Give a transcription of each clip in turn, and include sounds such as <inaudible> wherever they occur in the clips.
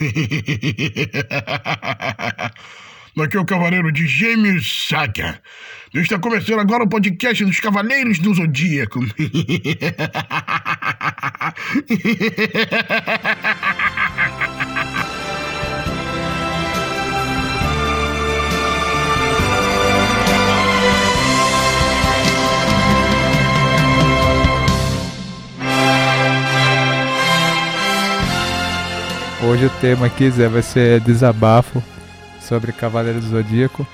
<laughs> Aqui é o Cavaleiro de Gêmeos Saga. Está começando agora o podcast dos Cavaleiros do Zodíaco. <laughs> Hoje o tema aqui, Zé, vai ser desabafo sobre Cavaleiro do Zodíaco.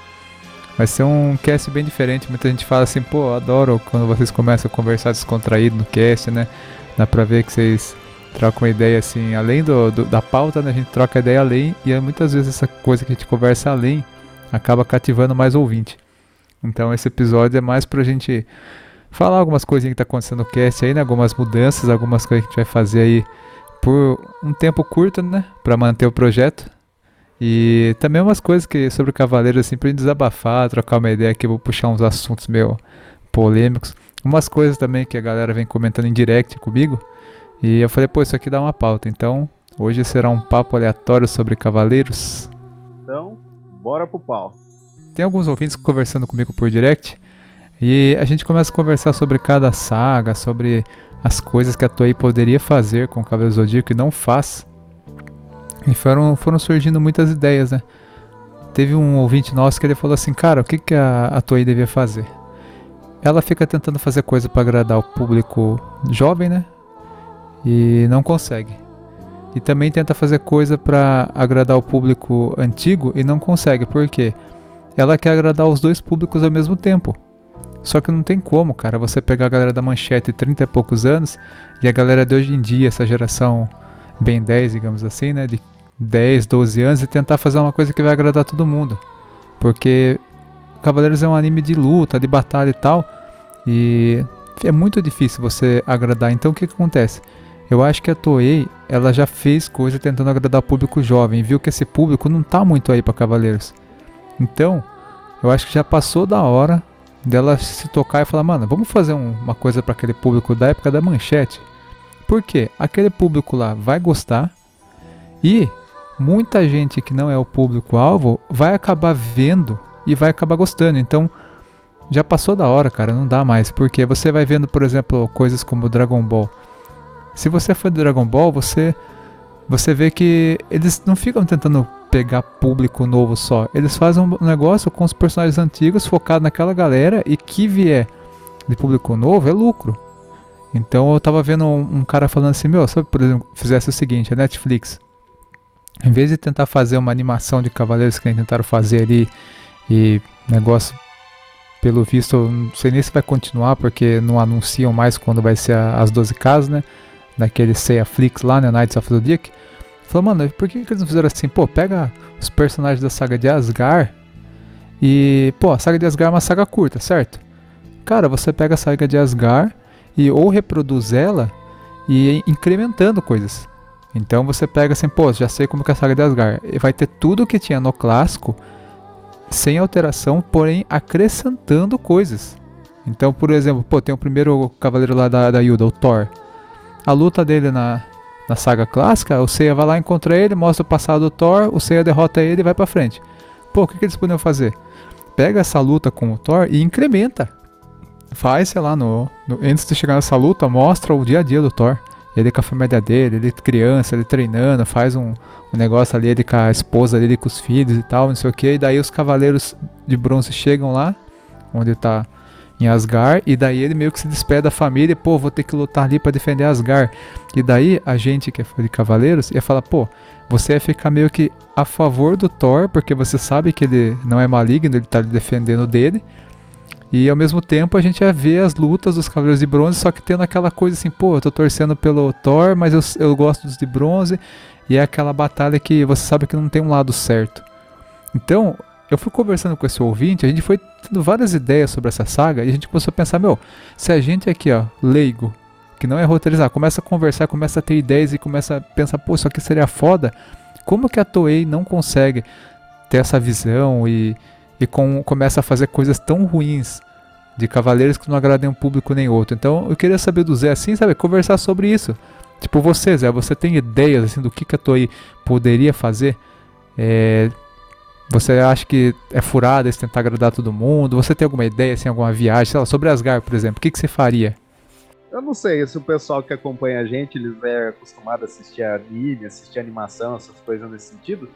Vai ser um cast bem diferente. Muita gente fala assim, pô, adoro quando vocês começam a conversar descontraído no cast, né? Dá pra ver que vocês trocam ideia assim, além do, do, da pauta, né? A gente troca ideia além e muitas vezes essa coisa que a gente conversa além acaba cativando mais ouvinte. Então esse episódio é mais pra gente falar algumas coisinhas que tá acontecendo no cast aí, né? Algumas mudanças, algumas coisas que a gente vai fazer aí por um tempo curto, né, para manter o projeto. E também umas coisas que sobre o Cavaleiro assim pra gente desabafar, trocar uma ideia aqui, vou puxar uns assuntos meio polêmicos. Umas coisas também que a galera vem comentando em direct comigo. E eu falei, pô, isso aqui dá uma pauta. Então, hoje será um papo aleatório sobre cavaleiros. Então, bora pro pau. Tem alguns ouvintes conversando comigo por direct. E a gente começa a conversar sobre cada saga, sobre as coisas que a Toei poderia fazer com o Cavaleiro Zodíaco e não faz. E foram, foram surgindo muitas ideias, né? Teve um ouvinte nosso que ele falou assim, cara, o que, que a, a Toei devia fazer? Ela fica tentando fazer coisa para agradar o público jovem, né? E não consegue. E também tenta fazer coisa para agradar o público antigo e não consegue. Por quê? Ela quer agradar os dois públicos ao mesmo tempo. Só que não tem como, cara, você pegar a galera da manchete 30 e poucos anos e a galera de hoje em dia, essa geração bem 10, digamos assim, né, de 10, 12 anos e tentar fazer uma coisa que vai agradar todo mundo. Porque Cavaleiros é um anime de luta, de batalha e tal, e é muito difícil você agradar. Então o que, que acontece? Eu acho que a Toei, ela já fez coisa tentando agradar o público jovem, viu que esse público não tá muito aí para Cavaleiros. Então, eu acho que já passou da hora dela se tocar e falar, mano, vamos fazer um, uma coisa para aquele público da época da manchete. Porque aquele público lá vai gostar e muita gente que não é o público-alvo vai acabar vendo e vai acabar gostando. Então, já passou da hora, cara, não dá mais. Porque você vai vendo, por exemplo, coisas como Dragon Ball. Se você for de Dragon Ball, você você vê que eles não ficam tentando pegar público novo só. Eles fazem um negócio com os personagens antigos focado naquela galera e que vier de público novo é lucro. Então eu tava vendo um, um cara falando assim, meu, sabe, por exemplo, fizesse o seguinte, a Netflix, em vez de tentar fazer uma animação de Cavaleiros que nem tentaram fazer ali e negócio pelo visto, não sei nem se vai continuar porque não anunciam mais quando vai ser a, as 12 casas, né? Naquele Seiya Flix lá, né? Knights of the Dick. Falou, mano, por que, que eles não fizeram assim? Pô, pega os personagens da saga de Asgard e, pô, a saga de Asgard é uma saga curta, certo? Cara, você pega a saga de Asgard e ou reproduz ela e incrementando coisas. Então você pega assim, pô, já sei como que é a saga de Asgard. E vai ter tudo que tinha no clássico sem alteração, porém acrescentando coisas. Então, por exemplo, pô, tem o primeiro cavaleiro lá da, da o Thor. A luta dele na, na saga clássica, o Seiya vai lá, encontra ele, mostra o passado do Thor, o Seiya derrota ele e vai pra frente. Pô, o que, que eles poderiam fazer? Pega essa luta com o Thor e incrementa. Faz, sei lá, no, no, antes de chegar nessa luta, mostra o dia a dia do Thor. Ele com a família dele, ele criança, ele treinando, faz um, um negócio ali, ele com a esposa dele, com os filhos e tal, não sei o que. E daí os cavaleiros de bronze chegam lá, onde tá em Asgard, e daí ele meio que se despede da família, e, pô, vou ter que lutar ali para defender Asgard. E daí a gente que é de Cavaleiros ia falar, pô, você ia ficar meio que a favor do Thor, porque você sabe que ele não é maligno, ele tá defendendo dele. E ao mesmo tempo a gente ia ver as lutas dos Cavaleiros de Bronze, só que tendo aquela coisa assim, pô, eu tô torcendo pelo Thor, mas eu, eu gosto dos de bronze. E é aquela batalha que você sabe que não tem um lado certo. Então, eu fui conversando com esse ouvinte, a gente foi tendo várias ideias sobre essa saga e a gente começou a pensar, meu, se a gente aqui, ó, leigo, que não é roteirizar, começa a conversar, começa a ter ideias e começa a pensar, pô, isso aqui seria foda, como que a Toei não consegue ter essa visão e, e com, começa a fazer coisas tão ruins de cavaleiros que não agradem um público nem outro. Então eu queria saber do Zé assim, sabe, conversar sobre isso. Tipo, você, Zé, você tem ideias assim do que, que a Toei poderia fazer? É, você acha que é furada esse tentar agradar todo mundo? Você tem alguma ideia, assim, alguma viagem, sei lá, sobre Asgard, por exemplo? O que, que você faria? Eu não sei se o pessoal que acompanha a gente, eles é acostumado a assistir anime, assistir animação, essas coisas nesse sentido.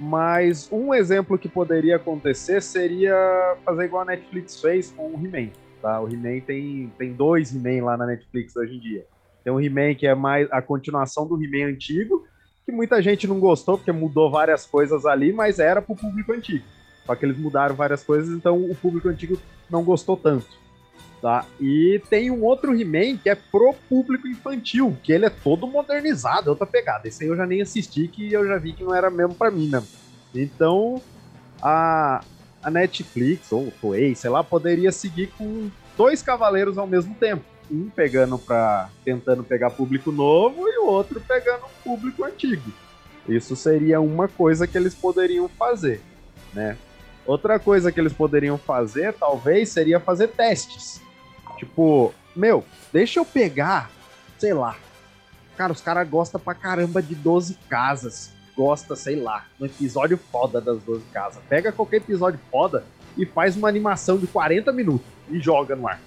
Mas um exemplo que poderia acontecer seria fazer igual a Netflix fez com o He-Man. Tá? O He-Man tem, tem dois He-Man lá na Netflix hoje em dia. Tem um He-Man que é mais a continuação do He-Man antigo, que muita gente não gostou, porque mudou várias coisas ali, mas era pro público antigo. Só que eles mudaram várias coisas, então o público antigo não gostou tanto. Tá? E tem um outro He-Man que é pro público infantil, que ele é todo modernizado, é outra pegada. Esse aí eu já nem assisti, que eu já vi que não era mesmo para mim, né? Então, a, a Netflix, ou o Toei, sei lá, poderia seguir com dois cavaleiros ao mesmo tempo. Um pegando para tentando pegar público novo e o outro pegando público antigo. Isso seria uma coisa que eles poderiam fazer, né? Outra coisa que eles poderiam fazer, talvez, seria fazer testes. Tipo, meu, deixa eu pegar, sei lá. Cara, os caras gostam pra caramba de 12 casas. Gosta, sei lá, um episódio foda das 12 casas. Pega qualquer episódio foda e faz uma animação de 40 minutos e joga no ar.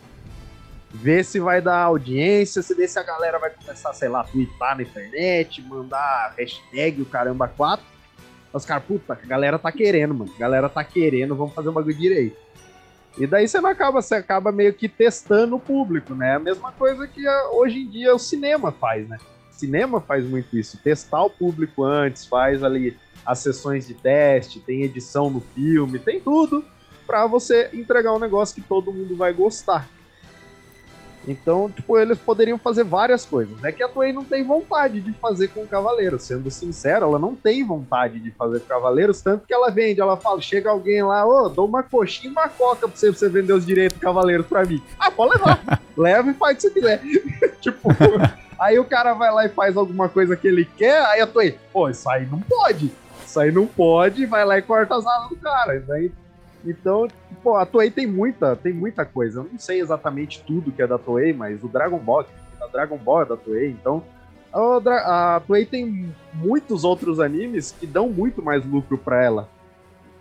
Vê se vai dar audiência, se vê se a galera vai começar, sei lá, twittar na internet, mandar hashtag o caramba 4. Os caras, puta, a galera tá querendo, mano. A galera tá querendo, vamos fazer um bagulho direito. E daí você não acaba, você acaba meio que testando o público, né? A mesma coisa que hoje em dia o cinema faz, né? O cinema faz muito isso, testar o público antes, faz ali as sessões de teste, tem edição no filme, tem tudo para você entregar um negócio que todo mundo vai gostar. Então, tipo, eles poderiam fazer várias coisas. É que a Toei não tem vontade de fazer com Cavaleiros. Sendo sincero, ela não tem vontade de fazer com Cavaleiros, tanto que ela vende, ela fala, chega alguém lá, ô, oh, dou uma coxinha e uma coca pra você, pra você vender os direitos do Cavaleiros pra mim. Ah, pode levar. <laughs> Leva e faz o que você quiser. <laughs> tipo, <laughs> aí o cara vai lá e faz alguma coisa que ele quer, aí a Toei, pô, isso aí não pode. Isso aí não pode, vai lá e corta as asas do cara. Daí então, pô, a Toei tem muita, tem muita coisa. Eu não sei exatamente tudo que é da Toei, mas o Dragon Ball, a Dragon Ball é da Toei, então a, a Toei tem muitos outros animes que dão muito mais lucro para ela.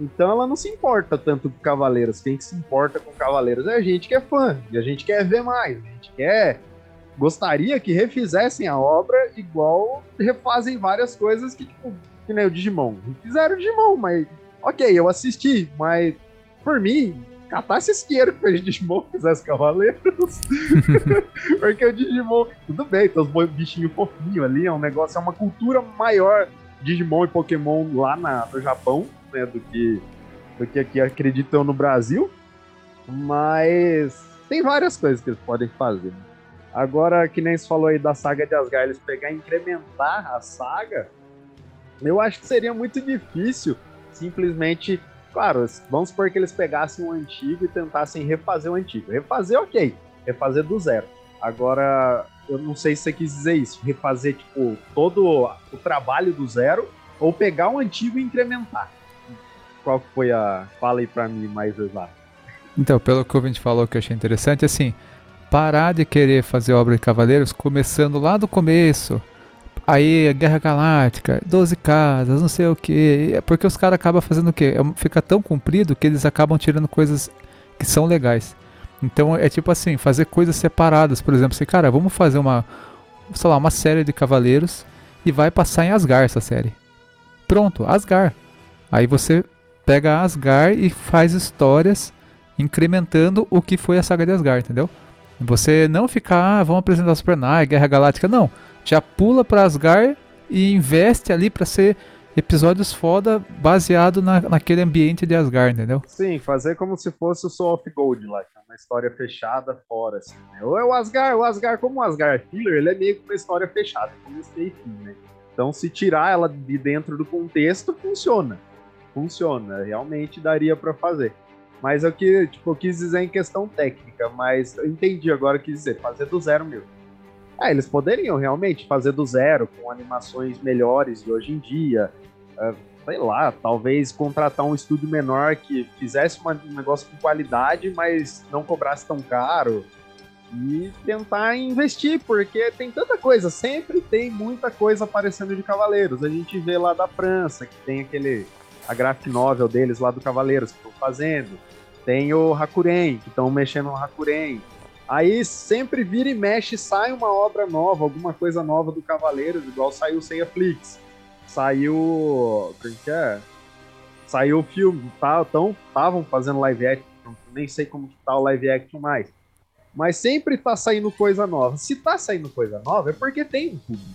Então ela não se importa tanto com Cavaleiros. Quem se importa com Cavaleiros é a gente que é fã, e a gente quer ver mais, a gente quer gostaria que refizessem a obra igual refazem várias coisas que, tipo, que nem o Digimon. Fizeram o Digimon, mas ok, eu assisti, mas por mim, catasse esse dinheiro que fez Digimon <laughs> fizesse Cavaleiros. <laughs> Porque o Digimon, tudo bem, tem os bichinhos fofinhos ali, é um negócio, é uma cultura maior Digimon e Pokémon lá na, no Japão, né, do que, do que aqui acreditam no Brasil. Mas tem várias coisas que eles podem fazer. Agora, que nem se falou aí da saga de Asgard, eles pegar e incrementar a saga, eu acho que seria muito difícil simplesmente Claro, vamos supor que eles pegassem o antigo e tentassem refazer o antigo. Refazer, ok. Refazer do zero. Agora, eu não sei se você quis dizer isso. Refazer, tipo, todo o trabalho do zero ou pegar o antigo e incrementar. Qual foi a. Fala aí pra mim mais exato. Então, pelo que o Vinte falou que eu achei interessante, assim, parar de querer fazer obra de Cavaleiros começando lá do começo Aí, Guerra Galáctica, 12 casas, não sei o que. É porque os caras acabam fazendo o quê? É fica tão comprido que eles acabam tirando coisas que são legais. Então é tipo assim, fazer coisas separadas. Por exemplo, assim, cara, vamos fazer uma, sei lá, uma série de cavaleiros e vai passar em Asgard essa série. Pronto, Asgard. Aí você pega Asgard e faz histórias incrementando o que foi a saga de Asgard, entendeu? Você não ficar, ah, vamos apresentar Super Knight, Guerra Galáctica, não já pula para Asgard e investe ali para ser episódios foda baseado na, naquele ambiente de Asgard, entendeu? Sim, fazer como se fosse o Soul of Gold lá, que é uma história fechada fora, assim, né? Ou é o Asgard, o Asgard, como o Asgard Killer, ele é meio que uma história fechada, começo e fim, né? Então, se tirar ela de dentro do contexto, funciona. Funciona, realmente daria para fazer. Mas é o que tipo, eu quis dizer em questão técnica, mas eu entendi agora o que dizer, fazer do zero mesmo. É, eles poderiam realmente fazer do zero, com animações melhores de hoje em dia. Uh, sei lá, talvez contratar um estúdio menor que fizesse uma, um negócio com qualidade, mas não cobrasse tão caro. e tentar investir, porque tem tanta coisa, sempre tem muita coisa aparecendo de Cavaleiros. A gente vê lá da França, que tem aquele a graphic novel deles lá do Cavaleiros que estão fazendo. Tem o Hakuren, que estão mexendo no Hakuren. Aí sempre vira e mexe, sai uma obra nova, alguma coisa nova do Cavaleiros, igual saiu sem a Flix. Saiu. Como que é? Saiu o filme, tá, estavam fazendo live action, nem sei como que tá o live action mais mas sempre tá saindo coisa nova. Se tá saindo coisa nova, é porque tem um público.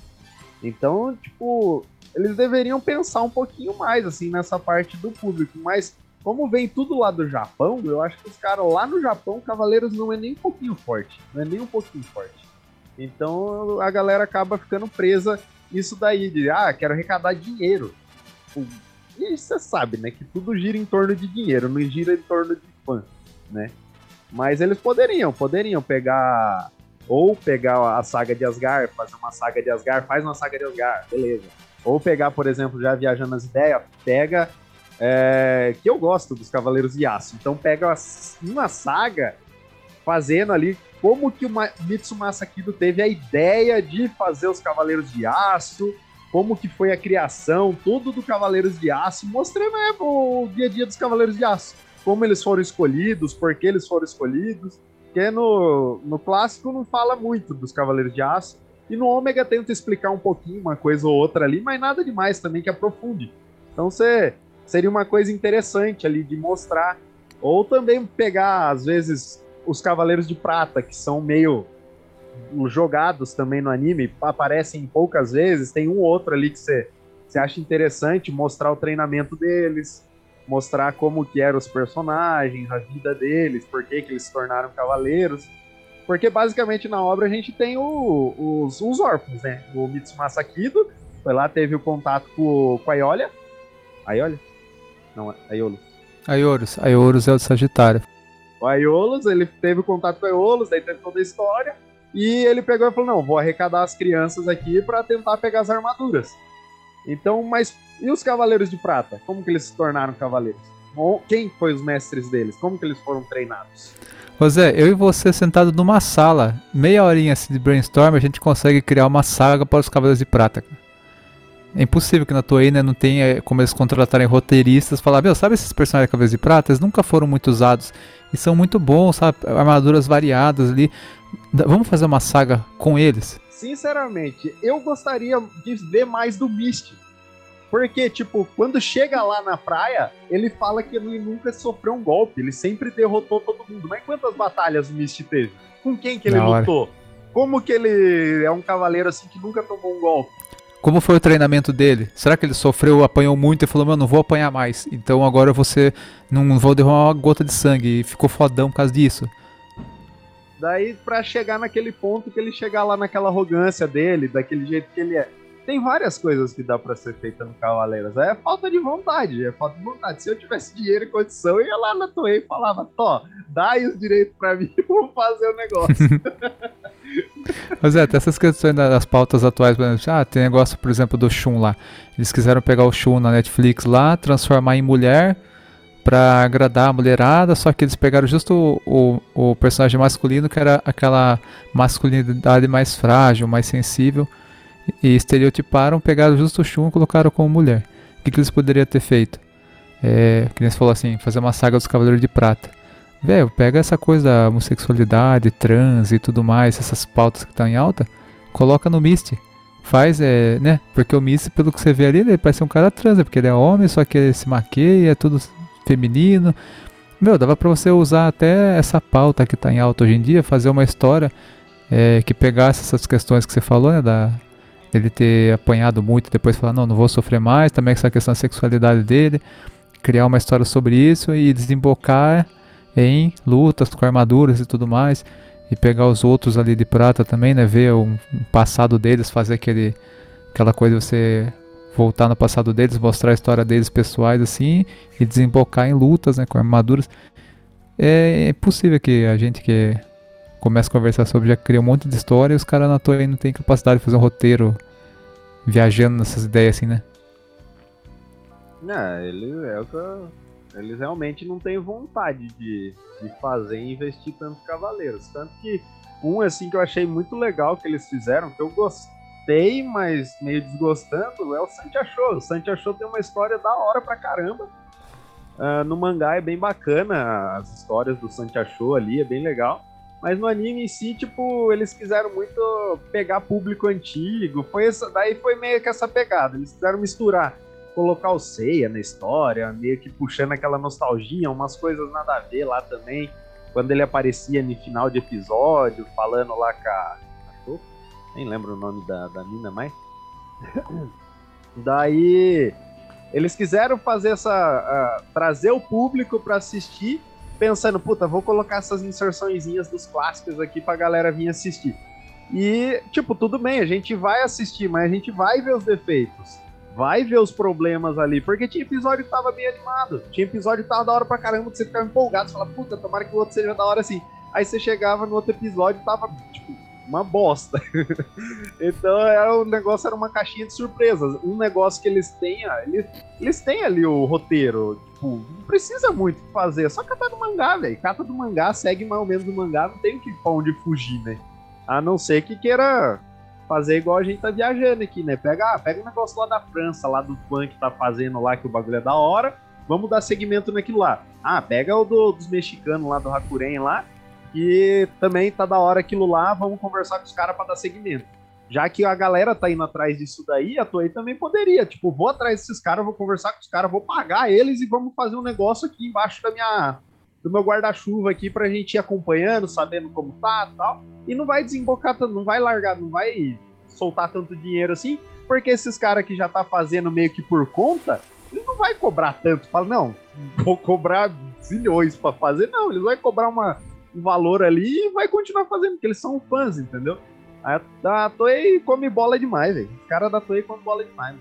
Então, tipo, eles deveriam pensar um pouquinho mais, assim, nessa parte do público. Mas, como vem tudo lá do Japão, eu acho que os caras lá no Japão, Cavaleiros não é nem um pouquinho forte. Não é nem um pouquinho forte. Então, a galera acaba ficando presa nisso daí, de, ah, quero arrecadar dinheiro. E você sabe, né, que tudo gira em torno de dinheiro, não gira em torno de fã, né? Mas eles poderiam, poderiam pegar. Ou pegar a saga de Asgard, fazer uma saga de Asgard, faz uma saga de Asgard, beleza. Ou pegar, por exemplo, já viajando nas ideias, pega. É, que eu gosto dos Cavaleiros de Aço. Então pega uma saga fazendo ali como que o Mitsumasa Kido teve a ideia de fazer os Cavaleiros de Aço, como que foi a criação, tudo do Cavaleiros de Aço, mostrando é, o dia a dia dos Cavaleiros de Aço como eles foram escolhidos, por que eles foram escolhidos. Porque no, no clássico não fala muito dos Cavaleiros de Aço. E no Ômega tenta explicar um pouquinho, uma coisa ou outra ali, mas nada demais também que aprofunde. Então você seria uma coisa interessante ali de mostrar. Ou também pegar, às vezes, os Cavaleiros de Prata, que são meio jogados também no anime, aparecem poucas vezes, tem um ou outro ali que você, você acha interessante mostrar o treinamento deles, mostrar como que eram os personagens, a vida deles, por que, que eles se tornaram cavaleiros. Porque basicamente na obra a gente tem o, os, os órfãos, né? O Mitsumasa Kido foi lá, teve o contato com, com a Iolia. A Iolia? Não, a Aiolus. Aiolus. Aiolus é o Sagitário. O Aiolus, ele teve o contato com a Aiolus, daí teve toda a história. E ele pegou e falou: Não, vou arrecadar as crianças aqui para tentar pegar as armaduras. Então, mas e os Cavaleiros de Prata? Como que eles se tornaram cavaleiros? Quem foi os mestres deles? Como que eles foram treinados? José, eu e você sentado numa sala, meia horinha assim de brainstorm, a gente consegue criar uma saga para os Cavaleiros de Prata. É impossível que na Toei né, não tenha como eles contratarem roteiristas falar, meu, sabe esses personagens de Cavaleiros de Prata? Eles nunca foram muito usados e são muito bons, sabe? Armaduras variadas ali. Vamos fazer uma saga com eles? Sinceramente, eu gostaria de ver mais do Misty. Porque, tipo, quando chega lá na praia, ele fala que ele nunca sofreu um golpe, ele sempre derrotou todo mundo. Mas quantas batalhas o Misty teve? Com quem que ele na lutou? Hora. Como que ele é um cavaleiro assim que nunca tomou um golpe? Como foi o treinamento dele? Será que ele sofreu, apanhou muito e falou, meu, não vou apanhar mais. Então agora você não vou derramar uma gota de sangue e ficou fodão por causa disso. Daí, pra chegar naquele ponto que ele chegar lá naquela arrogância dele, daquele jeito que ele é tem várias coisas que dá para ser feita no Cavaleiros. É falta de vontade, é falta de vontade. Se eu tivesse dinheiro e condição, eu ia lá na Toei e falava, Tó, dá aí os direitos para mim, <laughs> vou fazer o negócio. <laughs> Mas é, tem essas questões das pautas atuais, por exemplo, ah, tem negócio, por exemplo, do Shun lá. Eles quiseram pegar o Shun na Netflix lá, transformar em mulher pra agradar a mulherada, só que eles pegaram justo o, o, o personagem masculino, que era aquela masculinidade mais frágil, mais sensível, e estereotiparam, pegaram justo o Shun e colocaram como mulher. O que, que eles poderiam ter feito? É, que nem você falou assim, fazer uma saga dos Cavaleiros de Prata. Velho, pega essa coisa da homossexualidade, trans e tudo mais, essas pautas que estão em alta, coloca no Misty. Faz, é, né? Porque o Misty, pelo que você vê ali, ele parece um cara trans, é porque ele é homem, só que ele se maqueia, é tudo feminino. Meu, dava pra você usar até essa pauta que tá em alta hoje em dia, fazer uma história é, que pegasse essas questões que você falou, né? Da, ele ter apanhado muito e depois falar, não, não vou sofrer mais, também essa questão da sexualidade dele, criar uma história sobre isso e desembocar em lutas com armaduras e tudo mais, e pegar os outros ali de prata também, né, ver o passado deles, fazer aquele, aquela coisa de você voltar no passado deles, mostrar a história deles pessoais assim, e desembocar em lutas, né, com armaduras. É, é possível que a gente que começa a conversar sobre, já cria um monte de história e os caras na toa não tem capacidade de fazer um roteiro viajando nessas ideias assim, né? É, ele é o que eu, eles realmente não têm vontade de, de fazer e investir tanto cavaleiros. Tanto que Um, assim, que eu achei muito legal que eles fizeram, que eu gostei, mas meio desgostando, é o Santi Show. O Santi Show tem uma história da hora pra caramba. Uh, no mangá é bem bacana, as histórias do Santi Show ali, é bem legal. Mas no anime em si, tipo, eles quiseram muito pegar público antigo. Foi essa, daí foi meio que essa pegada. Eles quiseram misturar, colocar o Seiya na história, meio que puxando aquela nostalgia, umas coisas nada a ver lá também. Quando ele aparecia no final de episódio, falando lá com a. Nem lembro o nome da, da mina mais. <coughs> daí eles quiseram fazer essa. Uh, trazer o público para assistir pensando, puta, vou colocar essas inserçõezinhas dos clássicos aqui pra galera vir assistir. E, tipo, tudo bem, a gente vai assistir, mas a gente vai ver os defeitos. Vai ver os problemas ali, porque tinha episódio que tava bem animado. Tinha episódio que tava da hora pra caramba, que você ficava empolgado, você fala, puta, tomara que o outro seja da hora assim. Aí você chegava no outro episódio e tava, tipo, uma bosta. <laughs> então era, o negócio era uma caixinha de surpresas. Um negócio que eles têm, eles, eles têm ali o roteiro. Tipo, não precisa muito fazer, é só catar do mangá, velho. Cata do mangá, segue mais ou menos o mangá, não tem que pra onde fugir, né? A não ser que queira fazer igual a gente tá viajando aqui, né? Pega, ah, pega um negócio lá da França, lá do funk que tá fazendo lá, que o bagulho é da hora. Vamos dar segmento naquilo lá. Ah, pega o do, dos mexicanos lá, do Hakuren lá, e também tá da hora aquilo lá, vamos conversar com os caras para dar segmento. Já que a galera tá indo atrás disso daí, a Toei também poderia. Tipo, vou atrás desses caras, vou conversar com os caras, vou pagar eles e vamos fazer um negócio aqui embaixo da minha, do meu guarda-chuva aqui pra gente ir acompanhando, sabendo como tá e tal. E não vai desembocar tanto, não vai largar, não vai soltar tanto dinheiro assim, porque esses caras que já tá fazendo meio que por conta, ele não vai cobrar tanto. Fala, não, vou cobrar zilhões para fazer. Não, eles vão cobrar uma, um valor ali e vai continuar fazendo, porque eles são fãs, entendeu? A, a Toei come bola demais, velho. Os caras da Toei comem bola demais.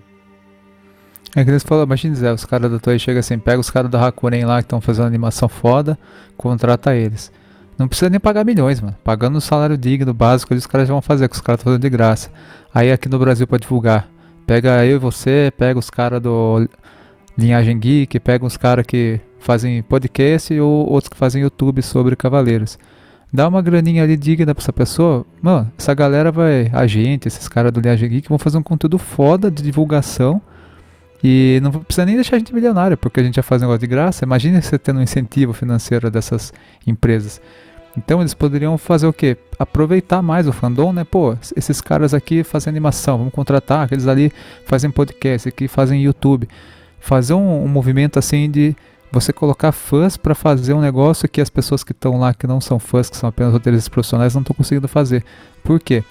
É que eles falam, imagina Zé, os caras da Toei chegam assim, pega os caras da Hakuren lá que estão fazendo animação foda, contrata eles. Não precisa nem pagar milhões, mano. Pagando um salário digno, básico, os caras já vão fazer, que os caras estão fazendo de graça. Aí aqui no Brasil pra divulgar. Pega eu e você, pega os caras do Linhagem Geek, pega os caras que fazem podcast ou outros que fazem YouTube sobre cavaleiros. Dá uma graninha ali digna pra essa pessoa, mano, essa galera vai, a gente, esses caras do Linhagem Geek vão fazer um conteúdo foda de divulgação e não precisa nem deixar a gente milionário, porque a gente já faz um negócio de graça. Imagina você tendo um incentivo financeiro dessas empresas. Então eles poderiam fazer o quê? Aproveitar mais o fandom, né? Pô, esses caras aqui fazem animação, vamos contratar, aqueles ali fazem podcast, aqui fazem YouTube. Fazer um, um movimento assim de você colocar fãs para fazer um negócio que as pessoas que estão lá, que não são fãs, que são apenas roteiristas profissionais, não estão conseguindo fazer. Por quê?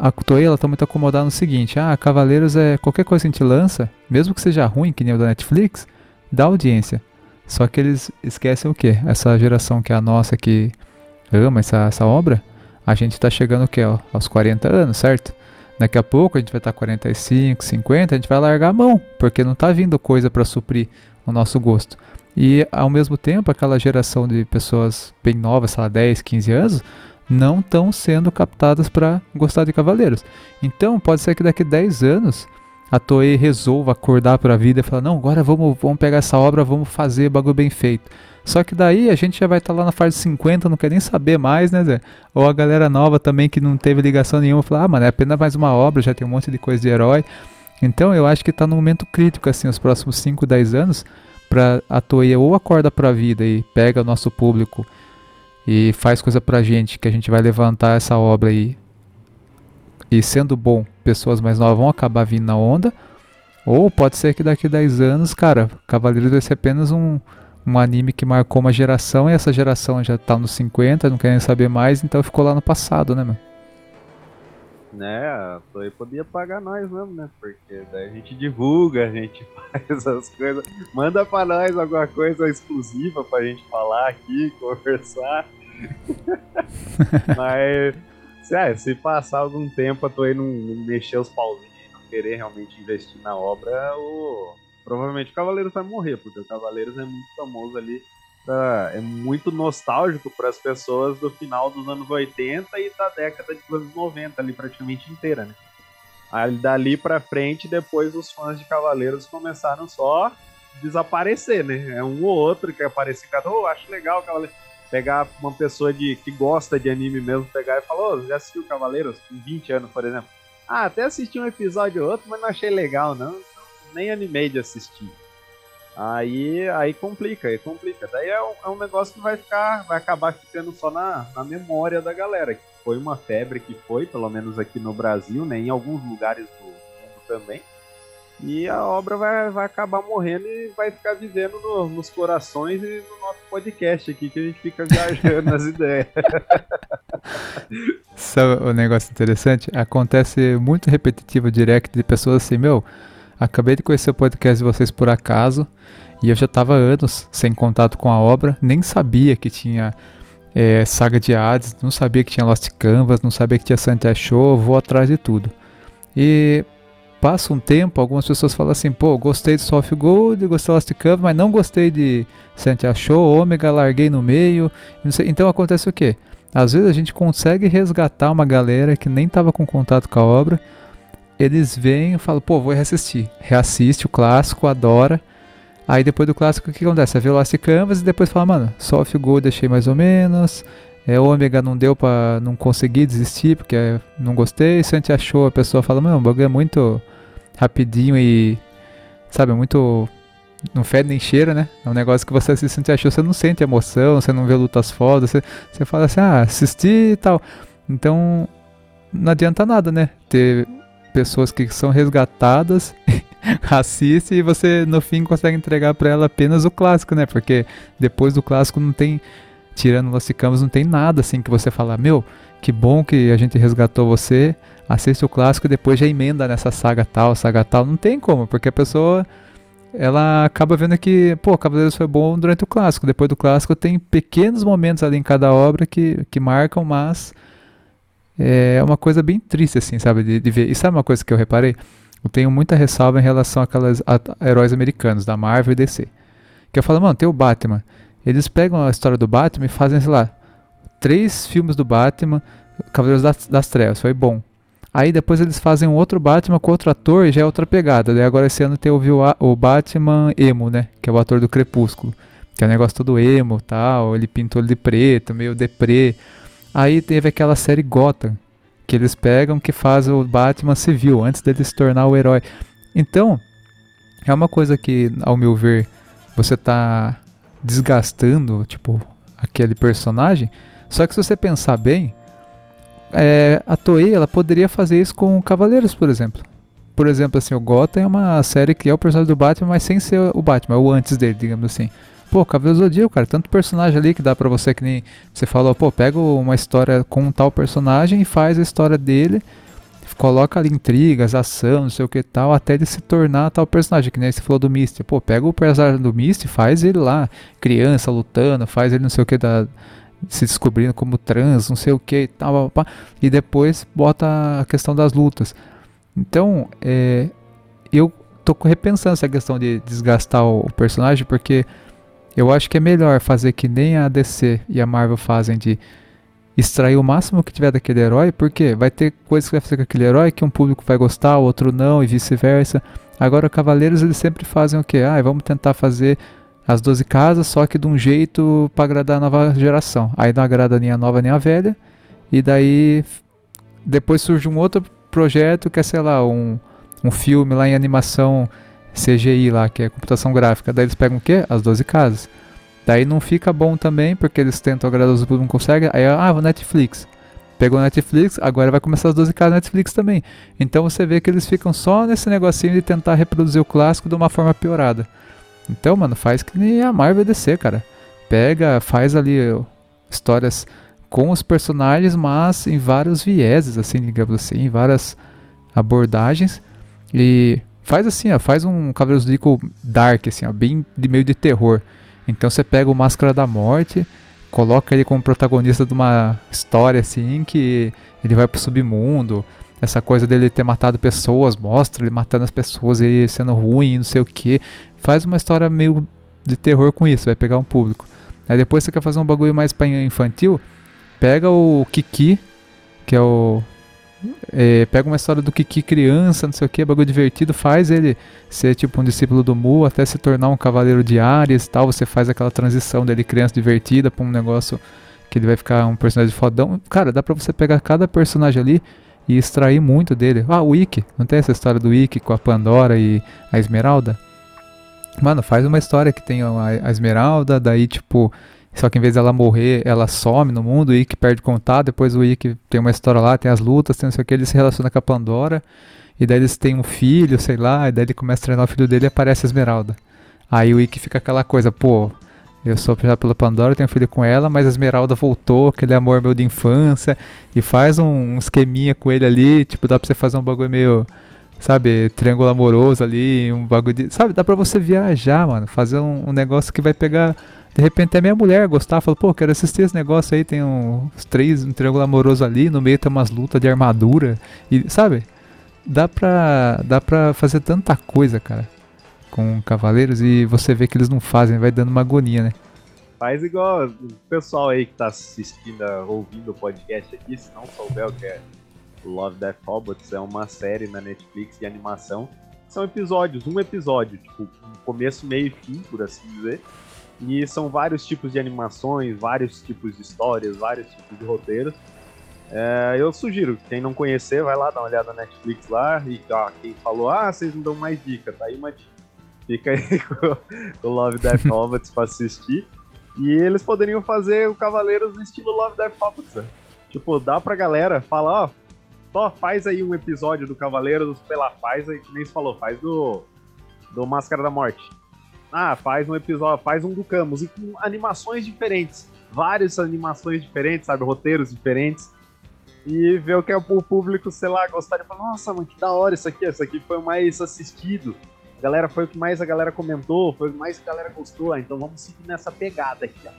A Toei ela tá muito acomodada no seguinte: ah, Cavaleiros é qualquer coisa que a gente lança, mesmo que seja ruim, que nem o da Netflix, dá audiência. Só que eles esquecem o quê? Essa geração que é a nossa que ama essa, essa obra, a gente está chegando o quê? Ó, aos 40 anos, certo? Daqui a pouco a gente vai estar tá 45, 50, a gente vai largar a mão, porque não está vindo coisa para suprir o nosso gosto. E ao mesmo tempo, aquela geração de pessoas bem novas, sei lá, 10, 15 anos, não estão sendo captadas para gostar de Cavaleiros. Então, pode ser que daqui a 10 anos a Toei resolva acordar para a vida e falar: não, agora vamos, vamos pegar essa obra, vamos fazer bagulho bem feito. Só que daí a gente já vai estar tá lá na fase 50, não quer nem saber mais, né, Zé? Ou a galera nova também que não teve ligação nenhuma, falar: ah, mano, é apenas mais uma obra, já tem um monte de coisa de herói. Então eu acho que está num momento crítico, assim, os próximos 5, 10 anos, para a Toei ou acorda para a vida e pega o nosso público e faz coisa pra gente, que a gente vai levantar essa obra aí. E sendo bom, pessoas mais novas vão acabar vindo na onda. Ou pode ser que daqui a 10 anos, cara, Cavaleiros vai ser apenas um, um anime que marcou uma geração e essa geração já tá nos 50, não querem saber mais, então ficou lá no passado, né, mano? né, a Toei podia pagar nós mesmo, né? Porque daí a gente divulga, a gente <laughs> faz as coisas. Manda pra nós alguma coisa exclusiva pra gente falar aqui, conversar. <laughs> Mas se, é, se passar algum tempo a Toei não, não mexer os pauzinhos e não querer realmente investir na obra, o... provavelmente o Cavaleiros vai morrer, porque o Cavaleiros é muito famoso ali é muito nostálgico para as pessoas do final dos anos 80 e da década de anos 90 ali praticamente inteira, né? Aí dali para frente, depois os fãs de Cavaleiros começaram só desaparecer, né? É um ou outro que aparece e oh, acho legal Cavaleiros. Pegar uma pessoa de, que gosta de anime mesmo, pegar e falar, oh, já assistiu Cavaleiros? Com 20 anos, por exemplo. Ah, até assisti um episódio ou outro, mas não achei legal, não. Nem animei de assistir. Aí, aí complica, aí complica. Daí é um, é um negócio que vai ficar, vai acabar ficando só na, na memória da galera. Que foi uma febre que foi, pelo menos aqui no Brasil, né, em alguns lugares do mundo também. E a obra vai, vai acabar morrendo e vai ficar vivendo no, nos corações e no nosso podcast aqui, que a gente fica viajando nas <laughs> ideias. <laughs> Sabe o um negócio interessante? Acontece muito repetitivo direct de pessoas assim, meu, acabei de conhecer o podcast de vocês por acaso, e eu já tava anos sem contato com a obra, nem sabia que tinha é, Saga de Hades, não sabia que tinha Lost Canvas, não sabia que tinha Santa Show, vou atrás de tudo. E passa um tempo, algumas pessoas falam assim, pô, gostei de Soft Gold, gostei de Lost Canvas, mas não gostei de Santa Show, Ômega, larguei no meio. Então acontece o quê? Às vezes a gente consegue resgatar uma galera que nem estava com contato com a obra, eles vêm e falam, pô, vou reassistir. Reassiste o clássico, adora. Aí depois do clássico, o que acontece? Você vê o Lost Canvas e depois fala, mano, Soft Gold deixei mais ou menos. É, Ômega não deu pra. não conseguir desistir porque não gostei. Se a gente achou, a pessoa fala, mano, o bagulho é muito rapidinho e. Sabe, muito. Não fede nem cheira, né? É um negócio que você assiste e achou, você não sente emoção, você não vê lutas fodas, você, você fala assim, ah, assisti e tal. Então, não adianta nada, né? Ter pessoas que são resgatadas <laughs> assiste e você no fim consegue entregar para ela apenas o clássico, né? Porque depois do clássico não tem, tirando Lost Canvas, não tem nada assim que você fala, meu, que bom que a gente resgatou você, assiste o clássico e depois já emenda nessa saga tal, saga tal. Não tem como, porque a pessoa ela acaba vendo que, pô, Cavaleiros foi bom durante o clássico. Depois do clássico tem pequenos momentos ali em cada obra que, que marcam, mas é uma coisa bem triste, assim, sabe, de, de ver. E sabe uma coisa que eu reparei? eu tenho muita ressalva em relação àquelas a, a heróis americanos, da Marvel e DC. Que eu falo, mano, tem o Batman. Eles pegam a história do Batman e fazem, sei lá, três filmes do Batman, Cavaleiros das, das Trevas, foi bom. Aí depois eles fazem um outro Batman com outro ator e já é outra pegada. Daí agora esse ano tem o, o Batman emo, né? Que é o ator do Crepúsculo. Que é um negócio todo emo tal. Ele pintou ele de preto, meio deprê. Aí teve aquela série Gotham, que eles pegam que faz o Batman civil antes dele se tornar o herói. Então, é uma coisa que, ao meu ver, você tá desgastando, tipo, aquele personagem. Só que se você pensar bem, é, a Toei ela poderia fazer isso com Cavaleiros, por exemplo. Por exemplo, assim, o Gotham é uma série que é o personagem do Batman, mas sem ser o Batman, é o antes dele, digamos assim. Pô, Cavaleiro Zodíaco, cara, tanto personagem ali que dá pra você que nem você falou, pô, pega uma história com um tal personagem e faz a história dele, coloca intrigas, ação, não sei o que tal, até ele se tornar tal personagem, que nem você falou do Misty. Pô, pega o personagem do Misty, faz ele lá, criança lutando, faz ele não sei o que da se descobrindo como trans, não sei o que e tal, e depois bota a questão das lutas. Então, é, eu tô repensando essa questão de desgastar o personagem, porque eu acho que é melhor fazer que nem a DC e a Marvel fazem de extrair o máximo que tiver daquele herói, porque vai ter coisas que vai fazer com aquele herói que um público vai gostar, o outro não, e vice-versa. Agora, Cavaleiros, eles sempre fazem o que? Ah, vamos tentar fazer as 12 casas, só que de um jeito para agradar a nova geração. Aí não agrada nem a nova nem a velha, e daí depois surge um outro projeto que é, sei lá, um, um filme lá em animação CGI lá, que é computação gráfica. Daí eles pegam o quê? As 12 casas. Daí não fica bom também, porque eles tentam agradar os públicos, não conseguem. Aí, ah, vou Netflix. Pegou Netflix, agora vai começar as 12 casas Netflix também. Então você vê que eles ficam só nesse negocinho de tentar reproduzir o clássico de uma forma piorada. Então, mano, faz que nem a Marvel DC, cara. Pega, faz ali histórias com os personagens, mas em vários vieses, assim, digamos assim, em várias abordagens. E Faz assim, ó, faz um Cavaleiros do dark, assim, ó, bem de meio de terror. Então você pega o Máscara da Morte, coloca ele como protagonista de uma história assim que ele vai pro submundo. Essa coisa dele ter matado pessoas, mostra ele matando as pessoas, ele sendo ruim, não sei o que. Faz uma história meio de terror com isso, vai pegar um público. Aí depois você quer fazer um bagulho mais infantil, pega o Kiki, que é o é, pega uma história do Kiki criança, não sei o que, bagulho divertido, faz ele ser tipo um discípulo do Mu, até se tornar um cavaleiro de Ares e tal. Você faz aquela transição dele criança divertida pra um negócio que ele vai ficar um personagem fodão. Cara, dá pra você pegar cada personagem ali e extrair muito dele. Ah, o Ikki, não tem essa história do Ikki com a Pandora e a Esmeralda? Mano, faz uma história que tem a, a Esmeralda, daí tipo só que em vez dela morrer, ela some no mundo, o Ikki perde contato, depois o Ikki tem uma história lá, tem as lutas, tem não sei o que, ele se relaciona com a Pandora, e daí eles têm um filho, sei lá, e daí ele começa a treinar o filho dele e aparece a Esmeralda. Aí o Ikki fica aquela coisa, pô, eu sou apaixonado pela Pandora, tenho um filho com ela, mas a Esmeralda voltou, aquele amor meu de infância, e faz um, um esqueminha com ele ali, tipo, dá pra você fazer um bagulho meio, sabe, triângulo amoroso ali, um bagulho de. Sabe, dá pra você viajar, mano, fazer um, um negócio que vai pegar de repente até minha mulher gostar, falou, pô, quero assistir esse negócio aí, tem uns três, um triângulo amoroso ali, no meio tem umas lutas de armadura, e sabe? Dá pra, dá pra fazer tanta coisa, cara, com cavaleiros, e você vê que eles não fazem, vai dando uma agonia, né? Faz igual o pessoal aí que tá assistindo, ouvindo o podcast aqui, se não souber o que é Love Death Robots, é uma série na Netflix de animação. São episódios, um episódio, tipo, começo, meio e fim, por assim dizer e são vários tipos de animações, vários tipos de histórias, vários tipos de roteiros. É, eu sugiro, quem não conhecer, vai lá dar uma olhada na Netflix lá. E ó, quem falou, ah, vocês não dão mais dica, tá aí uma dica. Fica aí <laughs> com o Love Death Robots pra assistir. E eles poderiam fazer o Cavaleiros no estilo Love Death Robots. Né? Tipo, dá pra galera falar, ó, só faz aí um episódio do Cavaleiros, pela faz aí, que nem você falou, faz do, do Máscara da Morte. Ah, faz um episódio, faz um do Camus, e com animações diferentes. Várias animações diferentes, sabe? Roteiros diferentes. E ver o que o público, sei lá, gostar de falar, nossa, mano, que da hora isso aqui, isso aqui foi o mais assistido. A galera foi o que mais a galera comentou, foi o que mais a galera gostou. Ah, então vamos seguir nessa pegada aqui, ó.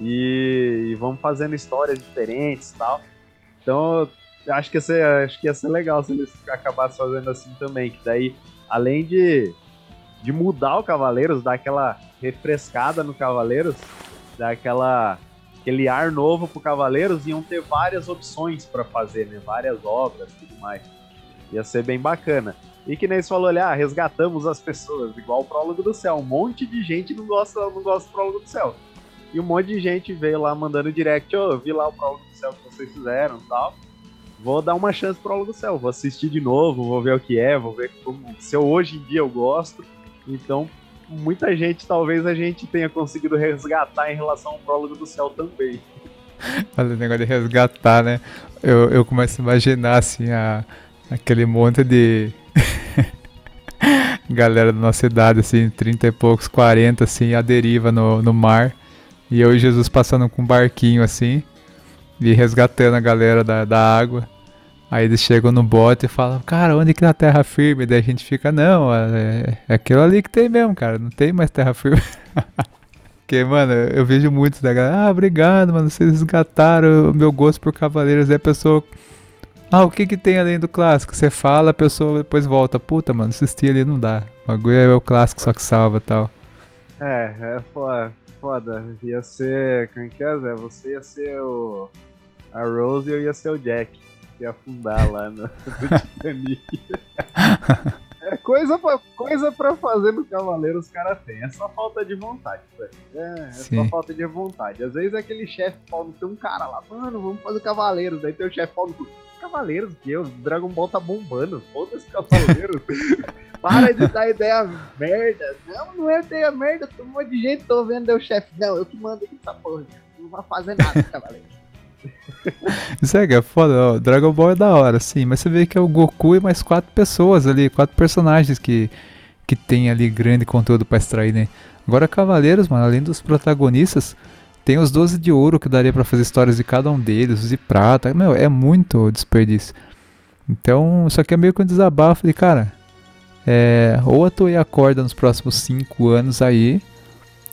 E, e vamos fazendo histórias diferentes e tal. Então, acho que, ia ser, acho que ia ser legal se eles acabassem fazendo assim também. Que daí, além de de mudar o Cavaleiros, dar aquela refrescada no Cavaleiros, dar aquela aquele ar novo pro Cavaleiros, iam ter várias opções para fazer, né? Várias obras e tudo mais. Ia ser bem bacana. E que nem você falou, olha, ah, resgatamos as pessoas, igual o Prólogo do Céu. Um monte de gente não gosta, não gosta do Prólogo do Céu. E um monte de gente veio lá mandando direct, ô, oh, vi lá o Prólogo do Céu que vocês fizeram e tal. Vou dar uma chance pro Prólogo do Céu, vou assistir de novo, vou ver o que é, vou ver como, se eu hoje em dia eu gosto. Então, muita gente, talvez a gente tenha conseguido resgatar em relação ao prólogo do céu também. Olha o negócio de resgatar, né? Eu, eu começo a imaginar, assim, a, aquele monte de <laughs> galera da nossa idade, assim, 30 e poucos, 40, assim, a deriva no, no mar. E eu e Jesus passando com um barquinho, assim, e resgatando a galera da, da água. Aí eles chegam no bote e falam, cara, onde que tá a terra firme? Daí a gente fica, não, é, é aquilo ali que tem mesmo, cara, não tem mais terra firme. <laughs> Porque, mano, eu vejo muitos da galera, ah, obrigado, mano, vocês resgataram o meu gosto por Cavaleiros. Aí a pessoa, ah, o que que tem além do clássico? Você fala, a pessoa depois volta, puta, mano, assistir ali não dá. O bagulho é o clássico só que salva tal. É, é foda. Ia ser, como é que é, Zé? Você ia ser o... a Rose e eu ia ser o Jack que afundar lá no, <laughs> no Titanic. É coisa pra, coisa pra fazer no Cavaleiro os caras têm. É só falta de vontade, velho. É, é só falta de vontade. Às vezes é aquele chefe Paulo tem um cara lá, mano, vamos fazer Cavaleiros. Daí tem o chefe Paulo Cavaleiros, que o Dragon Ball tá bombando. Foda-se Cavaleiros. <laughs> Para de dar ideia merda. Não, não é ideia merda. Um monte de gente tô vendo o chefe. Não, eu que mando aqui essa porra. Não vai fazer nada, Cavaleiros. Isso é, é foda, ó, Dragon Ball é da hora, sim, mas você vê que é o Goku e mais quatro pessoas ali, quatro personagens que, que tem ali grande conteúdo pra extrair, né? Agora Cavaleiros, mano, além dos protagonistas, tem os 12 de ouro que daria para fazer histórias de cada um deles, os de prata, meu, é muito desperdício. Então, isso aqui é meio que um desabafo de, cara, é, ou a Toei acorda nos próximos 5 anos aí,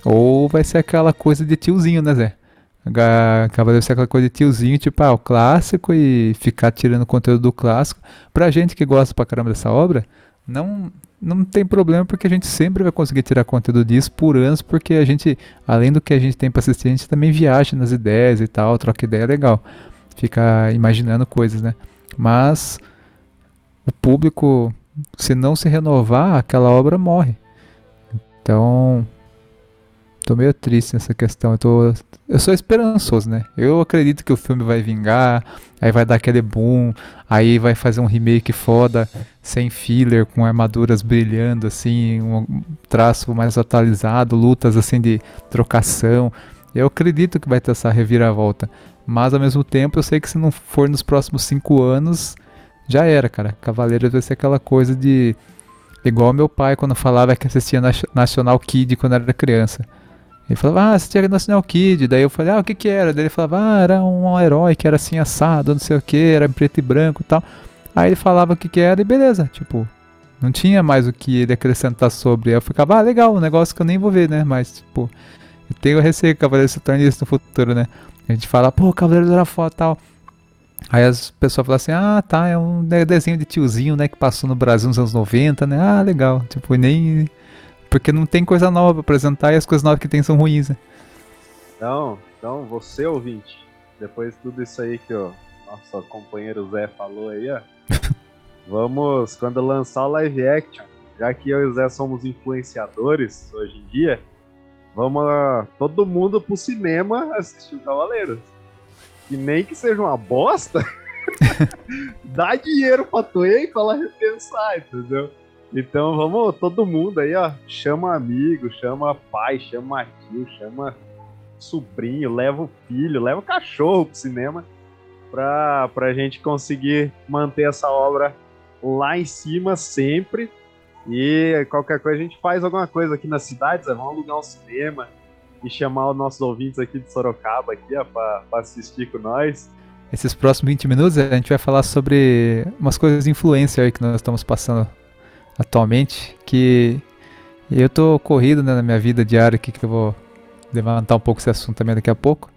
ou vai ser aquela coisa de tiozinho, né, Zé? Acaba de ser aquela coisa de tiozinho, tipo, ah, o clássico e ficar tirando conteúdo do clássico. Pra gente que gosta pra caramba dessa obra, não, não tem problema porque a gente sempre vai conseguir tirar conteúdo disso por anos, porque a gente, além do que a gente tem pra assistir, a gente também viaja nas ideias e tal, troca ideia legal. Fica imaginando coisas, né? Mas o público, se não se renovar, aquela obra morre. Então, tô meio triste nessa questão. Eu, tô, eu sou esperançoso, né? Eu acredito que o filme vai vingar, aí vai dar aquele boom, aí vai fazer um remake foda, sem filler, com armaduras brilhando, assim, um traço mais atualizado, lutas assim de trocação. Eu acredito que vai ter essa reviravolta. Mas ao mesmo tempo eu sei que se não for nos próximos cinco anos, já era, cara. Cavaleiros vai ser aquela coisa de. Igual meu pai quando falava que assistia National Kid quando era criança. Ele falava, ah, assistia National Kid. Daí eu falei, ah, o que que era? Daí ele falava, ah, era um herói que era assim assado, não sei o que, era em preto e branco e tal. Aí ele falava o que que era e beleza, tipo, não tinha mais o que ele acrescentar sobre. Eu ficava, ah, legal, um negócio que eu nem vou ver, né? Mas, tipo, eu tenho receio que o Cavaleiro se torne isso no futuro, né? A gente fala, pô, Cavaleiro era foda tal. Aí as pessoas falam assim, ah, tá, é um desenho de tiozinho, né, que passou no Brasil nos anos 90, né? Ah, legal. Tipo, nem. Porque não tem coisa nova pra apresentar e as coisas novas que tem são ruins, né? Então, então, você ouvinte, depois de tudo isso aí que o nosso companheiro Zé falou aí, ó. <laughs> vamos, quando lançar o live action, já que eu e o Zé somos influenciadores hoje em dia, vamos todo mundo pro cinema assistir o Cavaleiros. E nem que seja uma bosta, <laughs> dá dinheiro pra tu e pra repensar, entendeu? Então vamos, todo mundo aí, ó, chama amigo, chama pai, chama tio, chama sobrinho, leva o filho, leva o cachorro pro cinema pra, pra gente conseguir manter essa obra lá em cima sempre. E qualquer coisa a gente faz alguma coisa aqui na cidade, vamos alugar um cinema, e chamar os nossos ouvintes aqui de Sorocaba aqui, ó, pra, pra assistir com nós. Esses próximos 20 minutos a gente vai falar sobre umas coisas de influencer que nós estamos passando atualmente, que eu tô corrido né, na minha vida diária aqui, que eu vou levantar um pouco esse assunto também daqui a pouco.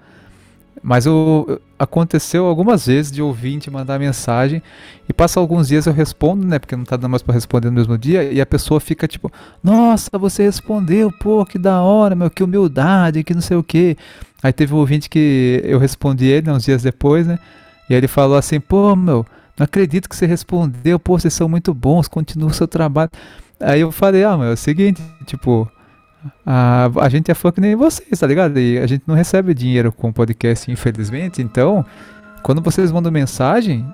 Mas o, aconteceu algumas vezes de ouvinte mandar mensagem e passa alguns dias eu respondo, né? Porque não tá dando mais para responder no mesmo dia. E a pessoa fica tipo, nossa, você respondeu, pô, que da hora, meu, que humildade, que não sei o que. Aí teve um ouvinte que eu respondi ele né, uns dias depois, né? E aí ele falou assim, pô, meu, não acredito que você respondeu, pô, vocês são muito bons, continua o seu trabalho. Aí eu falei, ah, meu, é o seguinte, tipo, a, a gente é fã que nem vocês, tá ligado? E a gente não recebe dinheiro com podcast, infelizmente. Então, quando vocês mandam mensagem,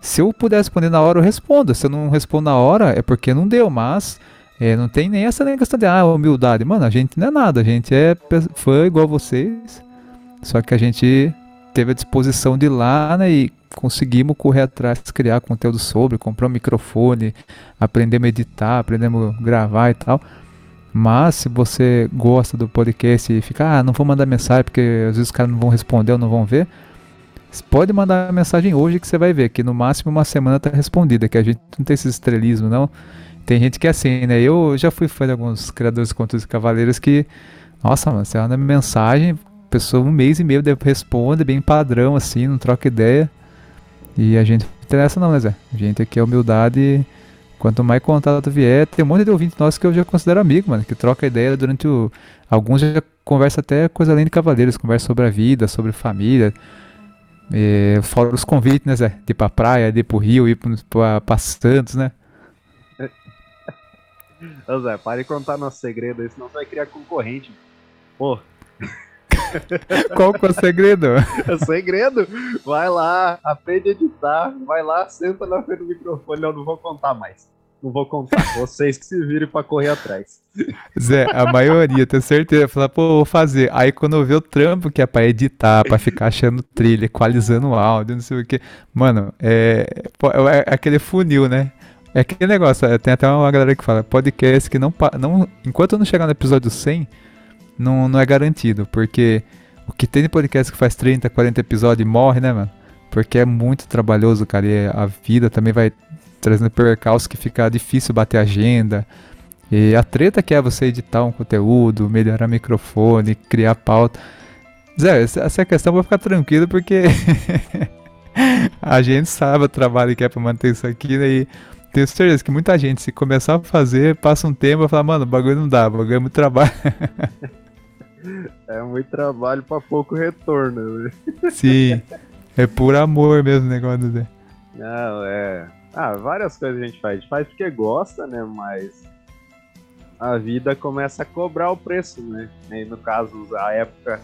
se eu puder responder na hora, eu respondo. Se eu não respondo na hora, é porque não deu, mas é, não tem nem essa nem questão de ah, humildade. Mano, a gente não é nada, a gente é fã igual vocês. Só que a gente teve a disposição de ir lá, né, e conseguimos correr atrás, criar conteúdo sobre, comprar um microfone, aprender a meditar, aprender a gravar e tal. Mas se você gosta do podcast e fica, ah, não vou mandar mensagem porque às vezes os caras não vão responder ou não vão ver, pode mandar mensagem hoje que você vai ver que no máximo uma semana tá respondida, que a gente não tem esse estrelismo, não. Tem gente que é assim, né? Eu já fui fã de alguns criadores de conteúdo de cavaleiros que, nossa, mano, você manda mensagem, pessoa um mês e meio responde, bem padrão, assim, não troca ideia. E a gente não interessa não, né, Zé? A gente aqui é humildade Quanto mais contato vier, tem um monte de ouvintes nossos que eu já considero amigo, mano, que troca ideia durante o. Alguns já conversa até coisa além de cavaleiros, conversa sobre a vida, sobre família. E, fora os convites, né, Zé? De ir pra praia, de ir pro Rio, ir pra, pra Santos, né? Ô Zé, para de contar nosso segredo aí, senão você vai criar concorrente. Pô. <laughs> Qual que é o segredo? É o segredo? Vai lá, aprende a editar, vai lá, senta na frente do microfone. Eu não vou contar mais. Não vou contar. <laughs> Vocês que se virem pra correr atrás. Zé, a maioria, tenho certeza. Falar, pô, vou fazer. Aí quando eu ver o trampo que é pra editar, pra ficar achando trilha, equalizando o áudio, não sei o que. Mano, é, é, é aquele funil, né? É aquele negócio, é, tem até uma galera que fala, podcast que não, não enquanto não chegar no episódio 100, não, não é garantido, porque o que tem de podcast que faz 30, 40 episódios e morre, né, mano? Porque é muito trabalhoso, cara, e a vida também vai trazendo percalços que fica difícil bater agenda. E a treta que é você editar um conteúdo, melhorar microfone, criar pauta. Zé, essa questão vai ficar tranquilo porque <laughs> a gente sabe o trabalho que é pra manter isso aqui, né? E tenho certeza que muita gente, se começar a fazer, passa um tempo e fala, mano, o bagulho não dá, o bagulho é muito trabalho. <laughs> É muito trabalho pra pouco retorno. Né? Sim. É por amor mesmo o negócio, Zé. Não, é. Ah, várias coisas a gente faz. A gente faz porque gosta, né? Mas a vida começa a cobrar o preço, né? E no caso, a época,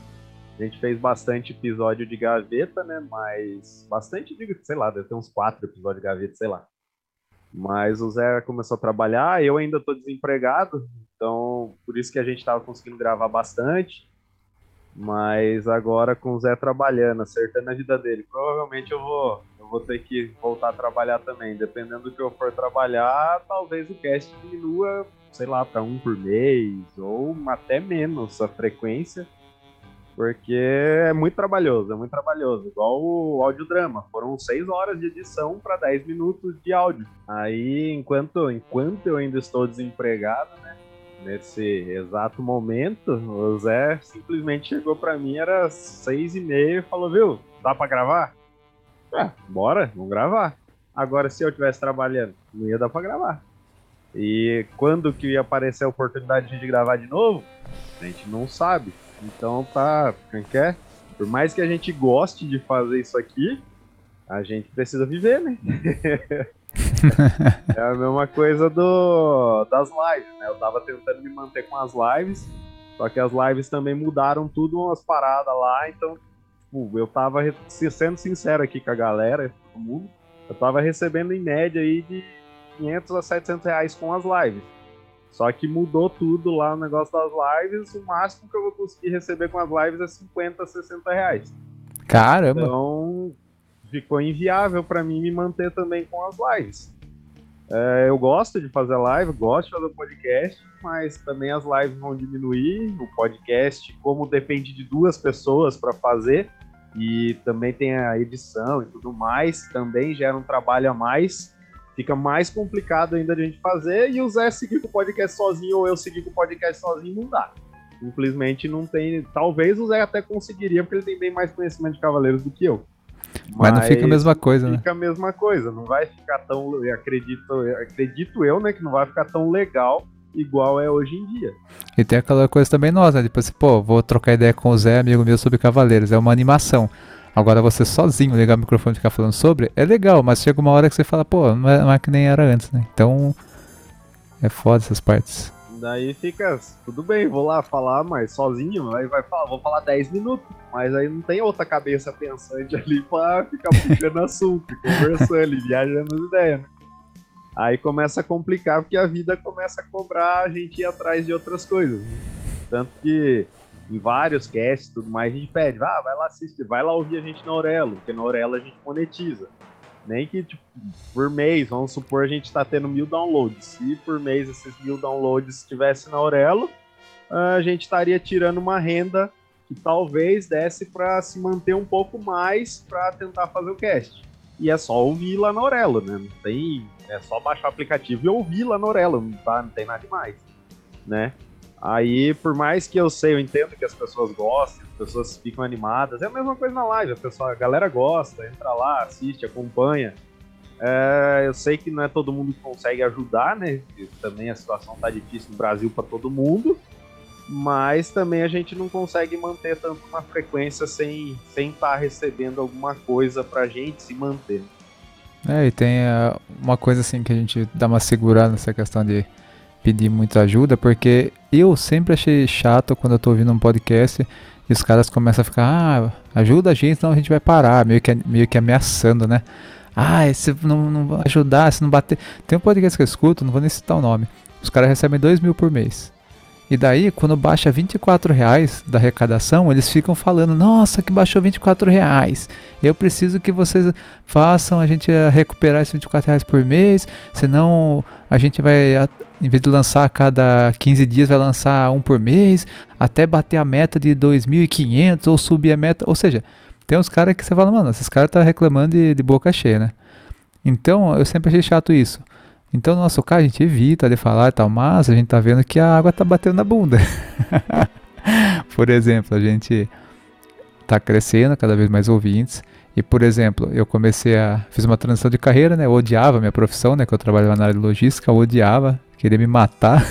a gente fez bastante episódio de gaveta, né? Mas bastante, digo, sei lá, deve ter uns quatro episódios de gaveta, sei lá. Mas o Zé começou a trabalhar, eu ainda tô desempregado, então por isso que a gente tava conseguindo gravar bastante. Mas agora com o Zé trabalhando, acertando a vida dele, provavelmente eu vou, eu vou ter que voltar a trabalhar também. Dependendo do que eu for trabalhar, talvez o cast diminua, sei lá, para um por mês, ou até menos a frequência. Porque é muito trabalhoso, é muito trabalhoso. Igual o audiodrama. Foram seis horas de edição para 10 minutos de áudio. Aí, enquanto, enquanto eu ainda estou desempregado, né? Nesse exato momento, o Zé simplesmente chegou para mim, era seis e meia e falou, viu, dá para gravar? É, bora, vamos gravar. Agora, se eu estivesse trabalhando, não ia dar para gravar. E quando que ia aparecer a oportunidade de gravar de novo, a gente não sabe. Então tá, quem quer? É? Por mais que a gente goste de fazer isso aqui, a gente precisa viver, né? <laughs> <laughs> é a mesma coisa do, das lives, né? Eu tava tentando me manter com as lives, só que as lives também mudaram tudo umas paradas lá, então tipo, eu tava sendo sincero aqui com a galera, todo mundo, eu tava recebendo em média aí de 500 a 700 reais com as lives. Só que mudou tudo lá o negócio das lives, o máximo que eu vou conseguir receber com as lives é 50, 60 reais. Caramba! Então, ficou inviável para mim me manter também com as lives. É, eu gosto de fazer live, gosto de fazer podcast, mas também as lives vão diminuir. O podcast, como depende de duas pessoas para fazer, e também tem a edição e tudo mais, também gera um trabalho a mais. Fica mais complicado ainda de a gente fazer. E o Zé seguir com o podcast sozinho ou eu seguir com o podcast sozinho não dá. Simplesmente não tem. Talvez o Zé até conseguiria, porque ele tem bem mais conhecimento de Cavaleiros do que eu. Mas, Mas não fica a mesma coisa, né? Fica a mesma coisa, não vai ficar tão. Acredito, acredito eu, né, que não vai ficar tão legal igual é hoje em dia. E tem aquela coisa também nossa, né? Tipo assim, pô, vou trocar ideia com o Zé, amigo meu, sobre Cavaleiros. É uma animação. Agora você sozinho ligar o microfone e ficar falando sobre, é legal, mas chega uma hora que você fala, pô, não é, não é que nem era antes, né? Então. É foda essas partes. Daí fica, tudo bem, vou lá falar, mas sozinho, aí vai falar, vou falar 10 minutos, mas aí não tem outra cabeça pensante <laughs> ali pra ficar puxando assunto, conversando e viajando as ideias, né? Aí começa a complicar porque a vida começa a cobrar a gente ir atrás de outras coisas. Né? Tanto que em vários casts tudo mais, a gente pede, ah, vai lá assistir, vai lá ouvir a gente na Aurelo, porque na Aurelo a gente monetiza. Nem que tipo, por mês, vamos supor, a gente está tendo mil downloads. Se por mês esses mil downloads estivesse na Aurelo, a gente estaria tirando uma renda que talvez desse para se manter um pouco mais para tentar fazer o cast. E é só ouvir lá na Aurelo, né? Não tem, é só baixar o aplicativo e ouvir lá na Aurelo, não, tá, não tem nada demais, né? Aí, por mais que eu sei, eu entendo que as pessoas gostem, as pessoas ficam animadas, é a mesma coisa na live, a, pessoa, a galera gosta, entra lá, assiste, acompanha. É, eu sei que não é todo mundo que consegue ajudar, né? Também a situação tá difícil no Brasil para todo mundo, mas também a gente não consegue manter tanto uma frequência sem estar sem tá recebendo alguma coisa pra gente se manter. É, e tem uh, uma coisa assim que a gente dá uma segurada nessa questão de pedir muita ajuda, porque eu sempre achei chato quando eu tô ouvindo um podcast e os caras começam a ficar, ah, ajuda a gente, senão a gente vai parar, meio que, meio que ameaçando, né? Ah, se não, não ajudar, se não bater. Tem um podcast que eu escuto, não vou nem citar o nome. Os caras recebem 2 mil por mês. E daí, quando baixa 24 reais da arrecadação, eles ficam falando: Nossa, que baixou 24 reais. Eu preciso que vocês façam a gente recuperar esses 24 reais por mês. Senão a gente vai, em vez de lançar a cada 15 dias, vai lançar um por mês. Até bater a meta de 2.500 ou subir a meta. Ou seja, tem uns caras que você fala: Mano, esses caras estão tá reclamando de, de boca cheia, né? Então eu sempre achei chato isso. Então, no nosso caso, a gente evita de falar e tal, mas a gente tá vendo que a água tá batendo na bunda. <laughs> por exemplo, a gente tá crescendo, cada vez mais ouvintes. E, por exemplo, eu comecei a. Fiz uma transição de carreira, né? Eu odiava minha profissão, né? Que eu trabalhava na área de logística, eu odiava, queria me matar.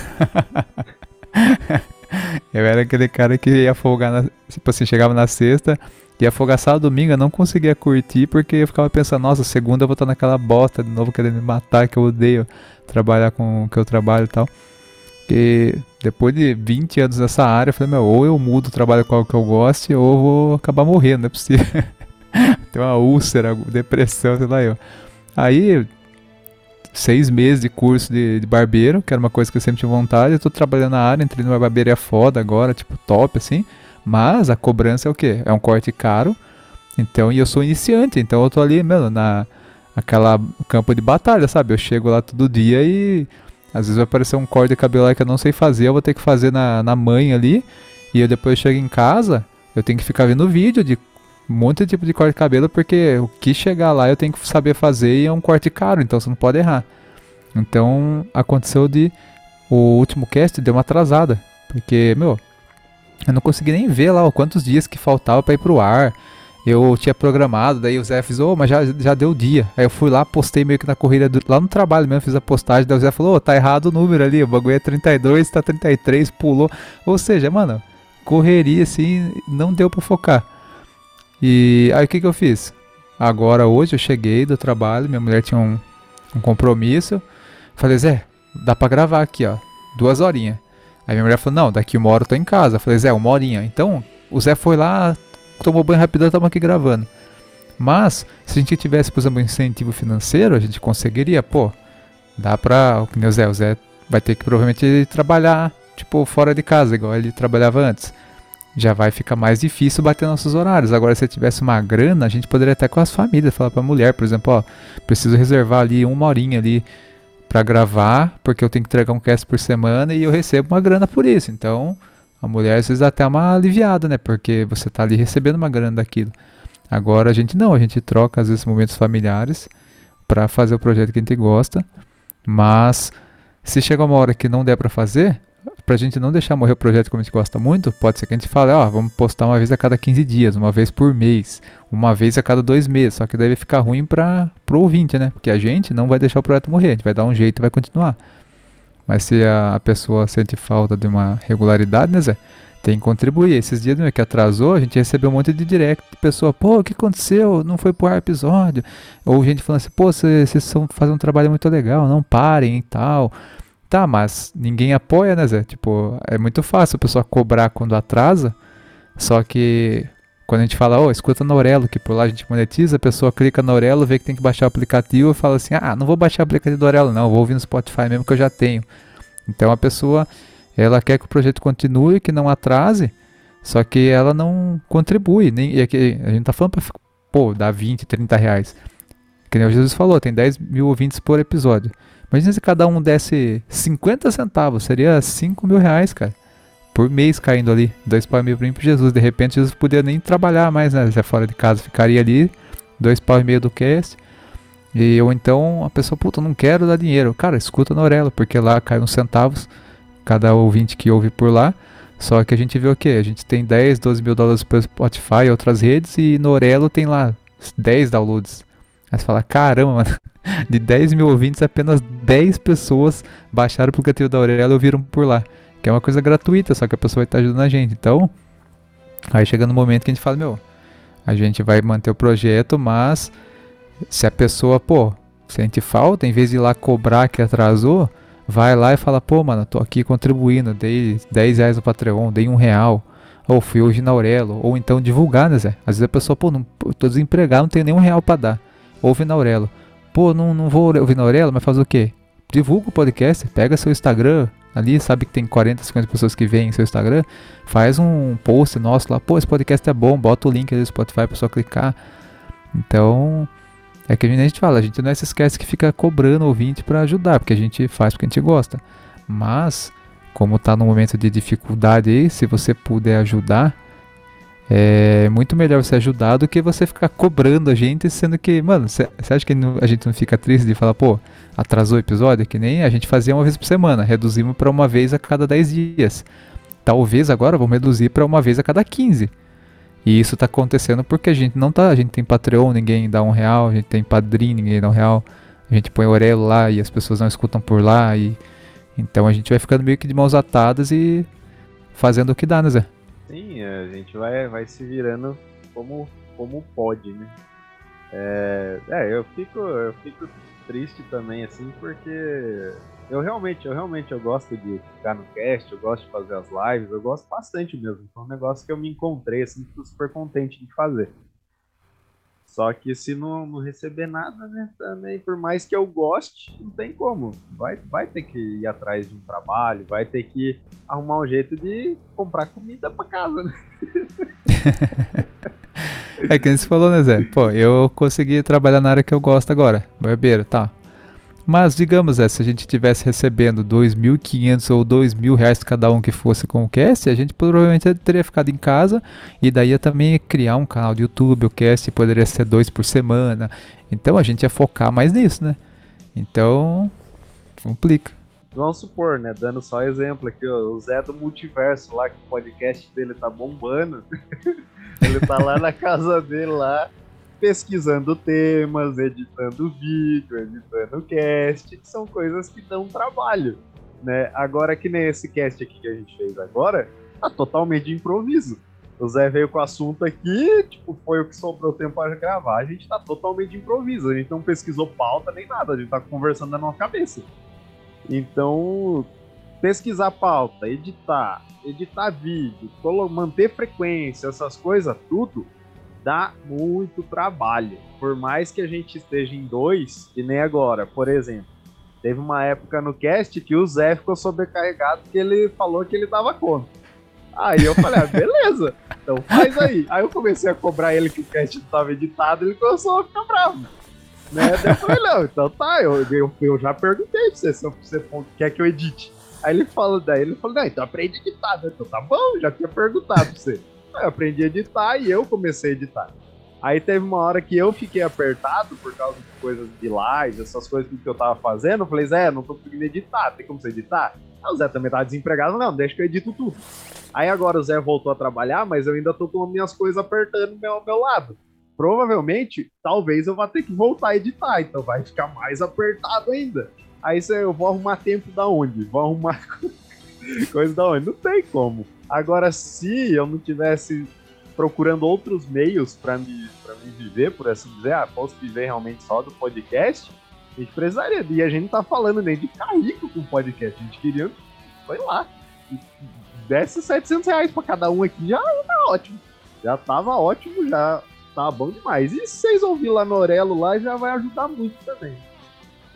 <laughs> eu era aquele cara que ia folgar, na, tipo assim, chegava na sexta, E afogaçado domingo eu não conseguia curtir porque eu ficava pensando, nossa, segunda eu vou estar naquela bosta de novo querendo me matar, que eu odeio trabalhar com o que eu trabalho e tal. E depois de 20 anos nessa área, eu falei, meu, ou eu mudo o trabalho com o que eu gosto, ou eu vou acabar morrendo, não é possível. <laughs> Tem uma úlcera, depressão, sei lá eu. Aí, seis meses de curso de, de, barbeiro, que era uma coisa que eu sempre tinha vontade. Eu tô trabalhando na área, entrei numa barbearia foda agora, tipo, top, assim. Mas a cobrança é o quê? É um corte caro. Então, e eu sou iniciante, então eu tô ali, mano, na aquela campo de batalha, sabe? Eu chego lá todo dia e às vezes vai aparecer um corte de cabelo lá que eu não sei fazer, eu vou ter que fazer na, na mãe ali. E eu depois chego em casa, eu tenho que ficar vendo vídeo de um monte de tipo de corte de cabelo, porque o que chegar lá eu tenho que saber fazer e é um corte caro, então você não pode errar. Então aconteceu de o último cast deu uma atrasada, porque, meu, eu não consegui nem ver lá quantos dias que faltava para ir pro ar. Eu tinha programado, daí o Zé fez, ô, oh, mas já, já deu dia. Aí eu fui lá, postei meio que na corrida, do, lá no trabalho mesmo, fiz a postagem, daí o Zé falou, ô, oh, tá errado o número ali, o bagulho é 32, tá 33, pulou. Ou seja, mano, correria assim, não deu pra focar. E aí o que que eu fiz? Agora, hoje, eu cheguei do trabalho, minha mulher tinha um, um compromisso. Falei, Zé, dá pra gravar aqui, ó, duas horinhas. Aí minha mulher falou, não, daqui uma hora eu tô em casa. Eu falei, Zé, uma horinha. Então, o Zé foi lá, tomou banho rapidão, estamos aqui gravando. Mas, se a gente tivesse, por exemplo, um incentivo financeiro, a gente conseguiria, pô, dá pra. O que o Zé, o Zé vai ter que provavelmente trabalhar, tipo, fora de casa, igual ele trabalhava antes. Já vai ficar mais difícil bater nossos horários. Agora, se tivesse uma grana, a gente poderia até com as famílias falar pra mulher, por exemplo, ó, preciso reservar ali uma horinha ali para gravar, porque eu tenho que entregar um cast por semana e eu recebo uma grana por isso. Então, a mulher às vezes até é uma aliviada, né? Porque você tá ali recebendo uma grana daquilo. Agora a gente não, a gente troca às vezes momentos familiares para fazer o projeto que a gente gosta, mas se chegar uma hora que não der para fazer, pra gente não deixar morrer o projeto como a gente gosta muito, pode ser que a gente fale, ó, vamos postar uma vez a cada 15 dias, uma vez por mês, uma vez a cada dois meses, só que vai ficar ruim para pro ouvinte, né? Porque a gente não vai deixar o projeto morrer, a gente vai dar um jeito e vai continuar. Mas se a, a pessoa sente falta de uma regularidade, né, Zé? Tem que contribuir. Esses dias né, que atrasou, a gente recebeu um monte de direct de pessoa, pô, o que aconteceu? Não foi pro ar episódio. Ou gente falando assim, pô, vocês estão fazendo um trabalho muito legal, não parem e tal. Tá, mas ninguém apoia, né, Zé? Tipo, é muito fácil a pessoa cobrar quando atrasa. Só que quando a gente fala, ó, oh, escuta na Aurelo, que por lá a gente monetiza, a pessoa clica na Aurelo, vê que tem que baixar o aplicativo e fala assim, ah, não vou baixar o aplicativo do Aurelo não, vou ouvir no Spotify mesmo que eu já tenho. Então a pessoa, ela quer que o projeto continue, que não atrase, só que ela não contribui. Nem, e aqui, a gente tá falando pra, pô, dar 20, 30 reais. Que nem o Jesus falou, tem 10 mil ouvintes por episódio. Imagina se cada um desse 50 centavos, seria 5 mil reais, cara por mês caindo ali, dois pau e meio para Jesus. De repente Jesus podia nem trabalhar mais, né? Já fora de casa, ficaria ali, dois pau e meio do cast. E ou então a pessoa, puta, não quero dar dinheiro. Cara, escuta na orelha, porque lá cai uns centavos, cada ouvinte que ouve por lá. Só que a gente vê o que? A gente tem 10, 12 mil dólares pelo Spotify e outras redes, e no Orelo tem lá 10 downloads. Aí você fala, caramba, mano, de 10 mil ouvintes, apenas 10 pessoas baixaram o aplicativo da Orelo e ouviram por lá que é uma coisa gratuita, só que a pessoa vai estar ajudando a gente. Então, aí chega no momento que a gente fala, meu, a gente vai manter o projeto, mas se a pessoa, pô, sente falta, em vez de ir lá cobrar que atrasou, vai lá e fala, pô, mano, tô aqui contribuindo, dei 10 reais no Patreon, dei um real, ou fui hoje na Aurelo, ou então divulgar, né, Zé? Às vezes a pessoa, pô, não, tô desempregado, não tenho nenhum real para dar, ouve na Aurelo. Pô, não, não vou ouvir na Aurelo, mas faz o quê? Divulga o podcast, pega seu Instagram, ali, sabe que tem 40, 50 pessoas que veem seu Instagram, faz um post nosso lá, pô, esse podcast é bom, bota o link ali do Spotify pra só clicar. Então, é que a gente fala, a gente não é se esquece que fica cobrando ouvinte para ajudar, porque a gente faz porque a gente gosta. Mas, como tá no momento de dificuldade aí, se você puder ajudar, é muito melhor você ajudar do que você ficar cobrando a gente, sendo que, mano, você acha que a gente não fica triste de falar, pô, atrasou o episódio? Que nem a gente fazia uma vez por semana, reduzimos para uma vez a cada 10 dias. Talvez agora vamos reduzir para uma vez a cada 15. E isso tá acontecendo porque a gente não tá, a gente tem Patreon, ninguém dá um real, a gente tem Padrim, ninguém dá um real. A gente põe Orelo lá e as pessoas não escutam por lá e então a gente vai ficando meio que de mãos atadas e fazendo o que dá, né, Zé? Sim, a gente vai, vai se virando como, como pode, né? É, é, eu fico, eu fico triste também, assim, porque eu realmente, eu realmente eu gosto de ficar no cast, eu gosto de fazer as lives, eu gosto bastante mesmo. Foi um negócio que eu me encontrei, assim, fico super contente de fazer. Só que se não, não receber nada, né, também, por mais que eu goste, não tem como. Vai, vai ter que ir atrás de um trabalho, vai ter que arrumar um jeito de comprar comida pra casa, né? <laughs> É que você falou, né, Zé? Pô, eu consegui trabalhar na área que eu gosto agora, barbeiro, tá. Mas, digamos, é, se a gente estivesse recebendo 2.500 ou 2.000 reais cada um que fosse com o cast, a gente provavelmente teria ficado em casa e daí ia também criar um canal de YouTube, o cast poderia ser dois por semana. Então a gente ia focar mais nisso, né? Então, complica. Vamos supor, né? Dando só exemplo aqui, ó, o Zé do Multiverso lá, que o podcast dele tá bombando. <laughs> Ele tá lá na casa dele lá, pesquisando temas, editando vídeo, editando cast, que são coisas que dão trabalho, né? Agora que nem esse cast aqui que a gente fez agora, tá totalmente de improviso. O Zé veio com o assunto aqui, tipo, foi o que sobrou tempo para gravar. A gente tá totalmente de improviso. A gente não pesquisou pauta nem nada, a gente tá conversando na nossa cabeça. Então, pesquisar pauta, editar, editar vídeo, manter frequência, essas coisas, tudo dá muito trabalho. Por mais que a gente esteja em dois, e nem agora, por exemplo. Teve uma época no cast que o Zé ficou sobrecarregado porque ele falou que ele dava conta. Aí eu falei, ah, beleza, então faz aí. Aí eu comecei a cobrar ele que o cast não estava editado, ele começou a ficar bravo. Né? Daí eu falei, não, então tá, eu, eu, eu já perguntei pra você se você quer que eu edite. Aí ele falou, daí ele falou, não, então aprende a editar, né? Então tá bom, já tinha perguntado pra você. Eu aprendi a editar e eu comecei a editar. Aí teve uma hora que eu fiquei apertado por causa de coisas de live, essas coisas que eu tava fazendo. Eu falei, Zé, não tô conseguindo editar, tem como você editar? Aí o Zé também tava desempregado, não, deixa que eu edito tudo. Aí agora o Zé voltou a trabalhar, mas eu ainda tô com minhas coisas apertando meu, ao meu lado. Provavelmente, talvez eu vá ter que voltar a editar, então vai ficar mais apertado ainda. Aí eu vou arrumar tempo da onde? Vou arrumar <laughs> coisa da onde? Não tem como. Agora, se eu não tivesse procurando outros meios para me, me viver, por assim dizer, ah, posso viver realmente só do podcast, a gente precisaria. E a gente tá falando nem de ficar com podcast. A gente queria, foi lá, desse 700 reais pra cada um aqui, já tá ótimo. Já tava ótimo, já tava bom demais. E se vocês ouvirem lá no Orelo lá, já vai ajudar muito também.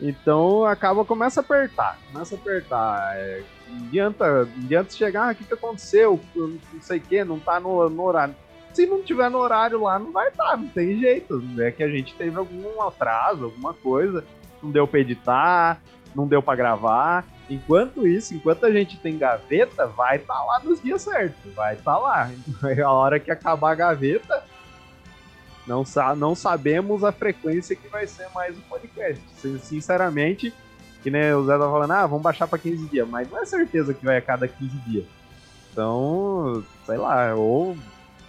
Então acaba, começa a apertar, começa a apertar. É, adianta, adianta chegar, ah, o que, que aconteceu? Não sei o que, não tá no, no, horário. Se não tiver no horário lá, não vai estar, tá, não tem jeito. É que a gente teve algum atraso, alguma coisa, não deu pra editar, não deu para gravar. Enquanto isso, enquanto a gente tem gaveta, vai estar tá lá nos dias certos, vai estar tá lá. <laughs> A hora que acabar a gaveta, não, sa não sabemos a frequência que vai ser mais o podcast. Sinceramente, que nem o Zé tá falando, ah, vamos baixar para 15 dias, mas não é certeza que vai a cada 15 dias. Então, sei lá, ou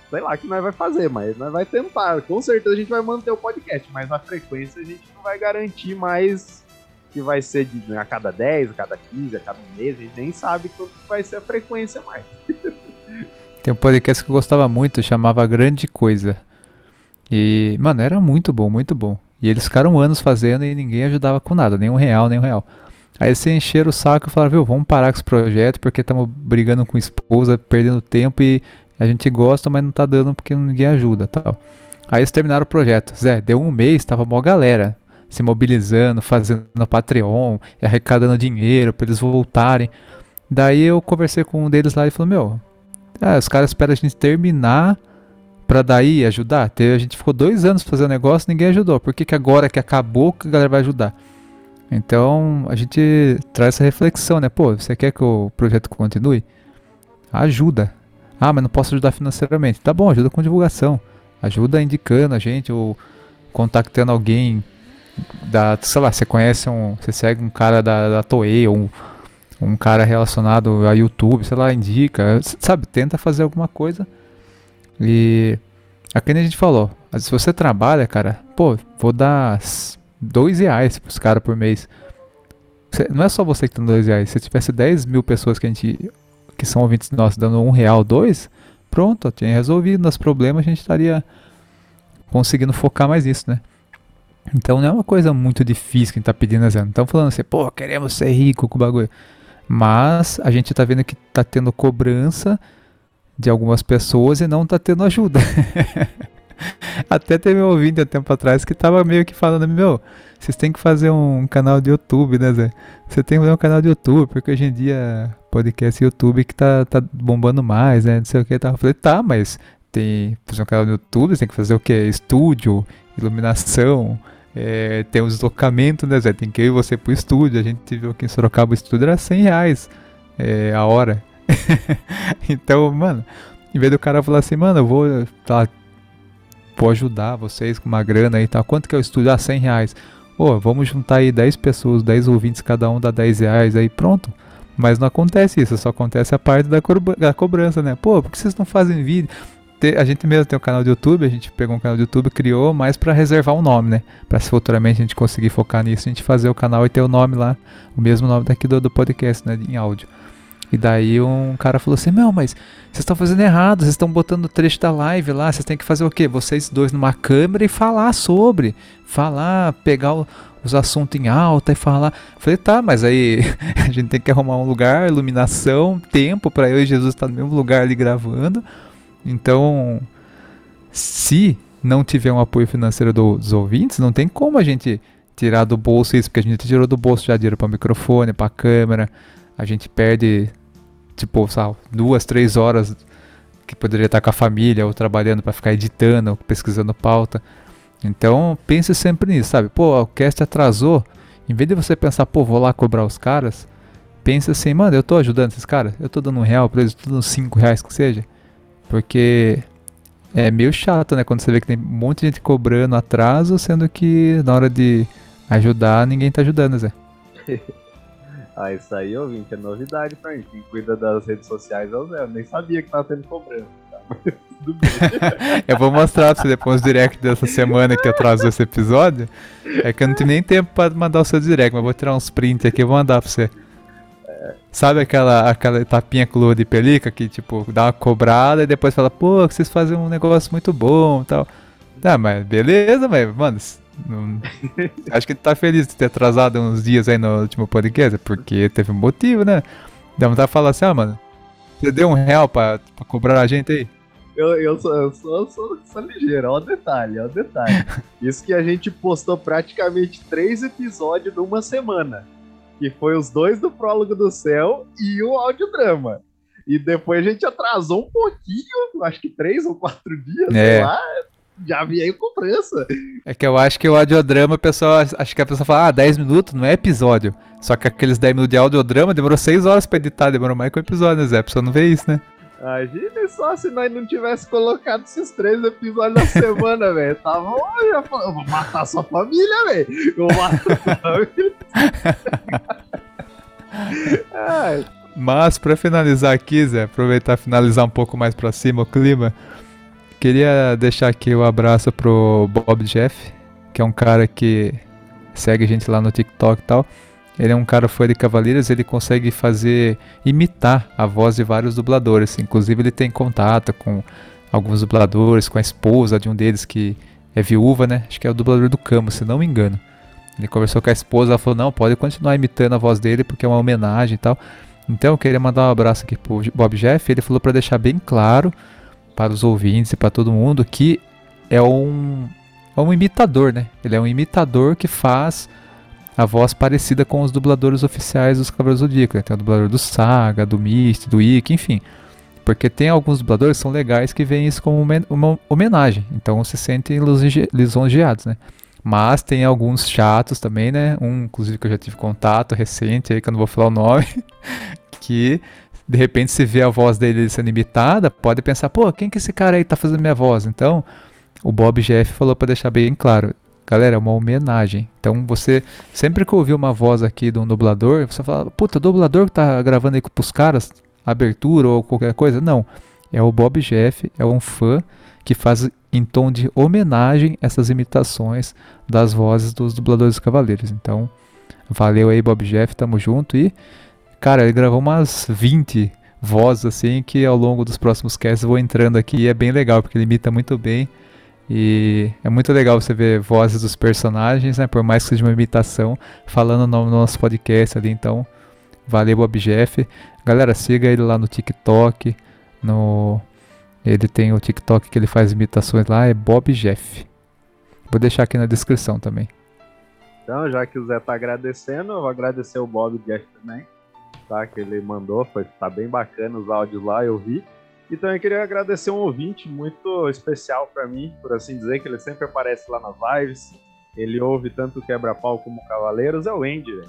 sei lá que nós vai fazer, mas nós vai tentar. Com certeza a gente vai manter o podcast, mas a frequência a gente não vai garantir mais que vai ser de, a cada 10, a cada 15, a cada mês, a gente nem sabe quanto vai ser a frequência mais. <laughs> Tem um podcast que eu gostava muito, chamava Grande Coisa. E, mano, era muito bom, muito bom. E eles ficaram anos fazendo e ninguém ajudava com nada, nem um real, nem um real. Aí você encheram o saco e falaram, viu, vamos parar com esse projeto porque estamos brigando com esposa, perdendo tempo e a gente gosta, mas não tá dando porque ninguém ajuda tal. Aí eles terminaram o projeto. Zé, deu um mês, tava mó galera se mobilizando, fazendo Patreon, arrecadando dinheiro para eles voltarem. Daí eu conversei com um deles lá e falou, meu, ah, os caras esperam a gente terminar para daí ajudar. A gente ficou dois anos fazendo negócio ninguém ajudou. Por que, que agora que acabou que a galera vai ajudar? Então a gente traz essa reflexão, né? Pô, você quer que o projeto continue? Ajuda. Ah, mas não posso ajudar financeiramente. Tá bom, ajuda com divulgação. Ajuda indicando a gente ou contactando alguém da, sei lá, você conhece um, você segue um cara da, da Toei ou um, um cara relacionado a YouTube, sei lá, indica, sabe, tenta fazer alguma coisa e aqui a gente falou, se você trabalha, cara, pô, vou dar dois reais pros caras por mês. não é só você que tá dando dois reais. Se tivesse 10 mil pessoas que a gente. que são ouvintes nossos dando um real, dois, pronto, tinha resolvido os problemas, a gente estaria conseguindo focar mais nisso, né? Então não é uma coisa muito difícil que a gente tá pedindo, né? Não falando assim, pô, queremos ser rico com o bagulho. Mas a gente tá vendo que tá tendo cobrança de algumas pessoas e não tá tendo ajuda. <laughs> Até teve um ouvinte há tempo atrás que tava meio que falando, meu, vocês têm que fazer um canal de YouTube, né, Zé? Você tem que fazer um canal de YouTube, porque hoje em dia podcast YouTube que tá, tá bombando mais, né? Não sei o que. Eu falei, tá, mas tem fazer um canal no YouTube, tem que fazer o que? Estúdio, iluminação, é, tem o deslocamento, né, Zé? Tem que ir você pro estúdio. A gente viu aqui em Sorocaba o estúdio era 100 reais é, a hora. <laughs> então, mano, em vez do cara falar assim, mano, eu vou, tá, vou ajudar vocês com uma grana aí e tal. Quanto que é o estúdio? Ah, 100 reais. Pô, vamos juntar aí 10 pessoas, 10 ouvintes, cada um dá 10 reais aí, pronto. Mas não acontece isso, só acontece a parte da, da cobrança, né? Pô, por que vocês não fazem vídeo? a gente mesmo tem um canal de YouTube, a gente pegou um canal de YouTube, criou, mais para reservar um nome, né? Para se futuramente a gente conseguir focar nisso, a gente fazer o canal e ter o nome lá, o mesmo nome daqui do, do podcast, né? Em áudio. E daí um cara falou assim: Meu, mas vocês estão fazendo errado, vocês estão botando o trecho da live lá, vocês têm que fazer o quê? Vocês dois numa câmera e falar sobre. Falar, pegar o, os assuntos em alta e falar. falei, tá, mas aí <laughs> a gente tem que arrumar um lugar, iluminação, tempo para eu e Jesus estar no mesmo lugar ali gravando. Então, se não tiver um apoio financeiro dos ouvintes, não tem como a gente tirar do bolso isso, porque a gente tirou do bolso já dinheiro para microfone, para câmera, a gente perde tipo, sabe, duas, três horas que poderia estar com a família ou trabalhando para ficar editando, pesquisando pauta. Então, pense sempre nisso, sabe? Pô, o cast atrasou. Em vez de você pensar, pô, vou lá cobrar os caras, pense assim, mano, eu tô ajudando esses caras, eu tô dando um real pra eles, tô dando cinco reais que seja. Porque é meio chato, né? Quando você vê que tem um monte de gente cobrando atraso, sendo que na hora de ajudar, ninguém tá ajudando, Zé. <laughs> ah, isso aí, ouvinte, é novidade pra mim. Quem cuida das redes sociais é o Zé. Eu nem sabia que tava tendo cobrança. Tá? <laughs> eu vou mostrar pra você depois o direct dessa semana que atrasou esse episódio. É que eu não tive nem tempo pra mandar o seu direct, mas vou tirar uns prints aqui e vou mandar pra você. Sabe aquela, aquela tapinha com lua de pelica que, tipo, dá uma cobrada e depois fala, pô, vocês fazem um negócio muito bom e tal. Tá, mas beleza, mas, mano, não... acho que tá feliz de ter atrasado uns dias aí no último podcast, porque teve um motivo, né? Dá vontade de falar assim, ah, mano, você deu um real pra, pra cobrar a gente aí? Eu, eu, sou, eu sou, sou, sou ligeiro, olha o detalhe, olha o detalhe. <laughs> Isso que a gente postou praticamente três episódios numa semana que foi os dois do Prólogo do Céu e o audiodrama. E depois a gente atrasou um pouquinho, acho que três ou quatro dias, é. sei lá, já veio com pressa. É que eu acho que o audiodrama, o pessoal, acho que a pessoa fala, ah, 10 minutos não é episódio. Só que aqueles 10 minutos de audiodrama demorou 6 horas pra editar, demorou mais que o episódio, né, Zé? A pessoa não vê isso, né? Imagina só se nós não tivesse colocado esses três episódios na semana, <laughs> velho. Tava, eu, eu vou matar sua família, velho. Eu vou matar sua <laughs> família. <laughs> Mas para finalizar aqui, Zé, aproveitar e finalizar um pouco mais para cima o clima, queria deixar aqui o um abraço pro Bob Jeff, que é um cara que segue a gente lá no TikTok e tal. Ele é um cara fã de Cavaleiros, ele consegue fazer imitar a voz de vários dubladores. Inclusive ele tem contato com alguns dubladores, com a esposa de um deles que é viúva, né? Acho que é o dublador do Camo, se não me engano. Ele conversou com a esposa, ela falou: "Não, pode continuar imitando a voz dele porque é uma homenagem e tal". Então eu queria mandar um abraço aqui pro Bob Jeff. Ele falou para deixar bem claro para os ouvintes e para todo mundo que é um é um imitador, né? Ele é um imitador que faz a voz parecida com os dubladores oficiais dos Cavaleiros do Zodíaco. Né? Tem o dublador do Saga, do Mist, do Ikki, enfim. Porque tem alguns dubladores que são legais que veem isso como uma homenagem. Então se sentem lisonjeados, né? Mas tem alguns chatos também, né? Um, inclusive, que eu já tive contato recente aí, que eu não vou falar o nome, <laughs> que de repente se vê a voz dele sendo imitada, pode pensar, pô, quem que esse cara aí tá fazendo minha voz? Então, o Bob Jeff falou para deixar bem claro, Galera, é uma homenagem. Então você, sempre que ouvir uma voz aqui de um dublador, você fala, puta, dublador que tá gravando aí pros caras, abertura ou qualquer coisa. Não. É o Bob Jeff, é um fã que faz em tom de homenagem essas imitações das vozes dos dubladores Cavaleiros. Então, valeu aí, Bob Jeff, tamo junto. E, cara, ele gravou umas 20 voz assim que ao longo dos próximos casts eu vou entrando aqui e é bem legal porque ele imita muito bem e é muito legal você ver vozes dos personagens, né? Por mais que seja uma imitação, falando no nosso podcast ali. Então, valeu, Bob Jeff. Galera, siga ele lá no TikTok. No... Ele tem o TikTok que ele faz imitações lá, é Bob Jeff. Vou deixar aqui na descrição também. Então, já que o Zé tá agradecendo, eu vou agradecer o Bob Jeff também. Tá, que ele mandou, foi, tá bem bacana os áudios lá, eu vi. E também queria agradecer um ouvinte muito especial para mim, por assim dizer, que ele sempre aparece lá nas lives. Ele ouve tanto Quebra-Pau como Cavaleiros, é o Andy.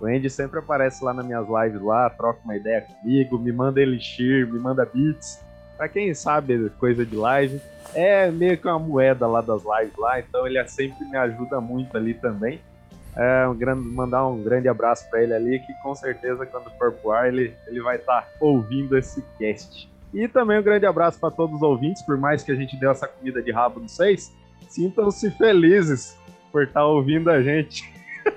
O Andy sempre aparece lá nas minhas lives lá, troca uma ideia comigo, me manda elixir, me manda beats. Pra quem sabe coisa de live, é meio que uma moeda lá das lives lá, então ele sempre me ajuda muito ali também. É, um grande, mandar um grande abraço para ele ali, que com certeza quando for pro ar ele, ele vai estar tá ouvindo esse cast. E também um grande abraço para todos os ouvintes, por mais que a gente deu essa comida de rabo no seis, sintam-se felizes por estar tá ouvindo a gente. <laughs>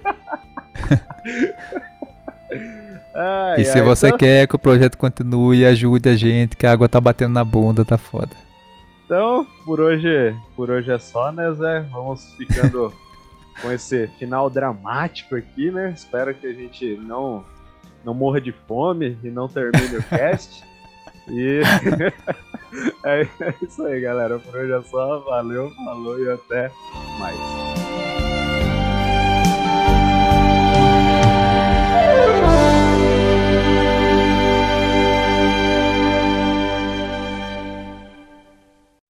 ai, e se ai, você então... quer que o projeto continue, ajude a gente, que a água tá batendo na bunda, tá foda. Então, por hoje, por hoje é só, né, Zé? Vamos ficando com esse final dramático aqui, né? Espero que a gente não, não morra de fome e não termine o cast. E <laughs> é isso aí, galera. Por hoje é só. Valeu, falou e até mais.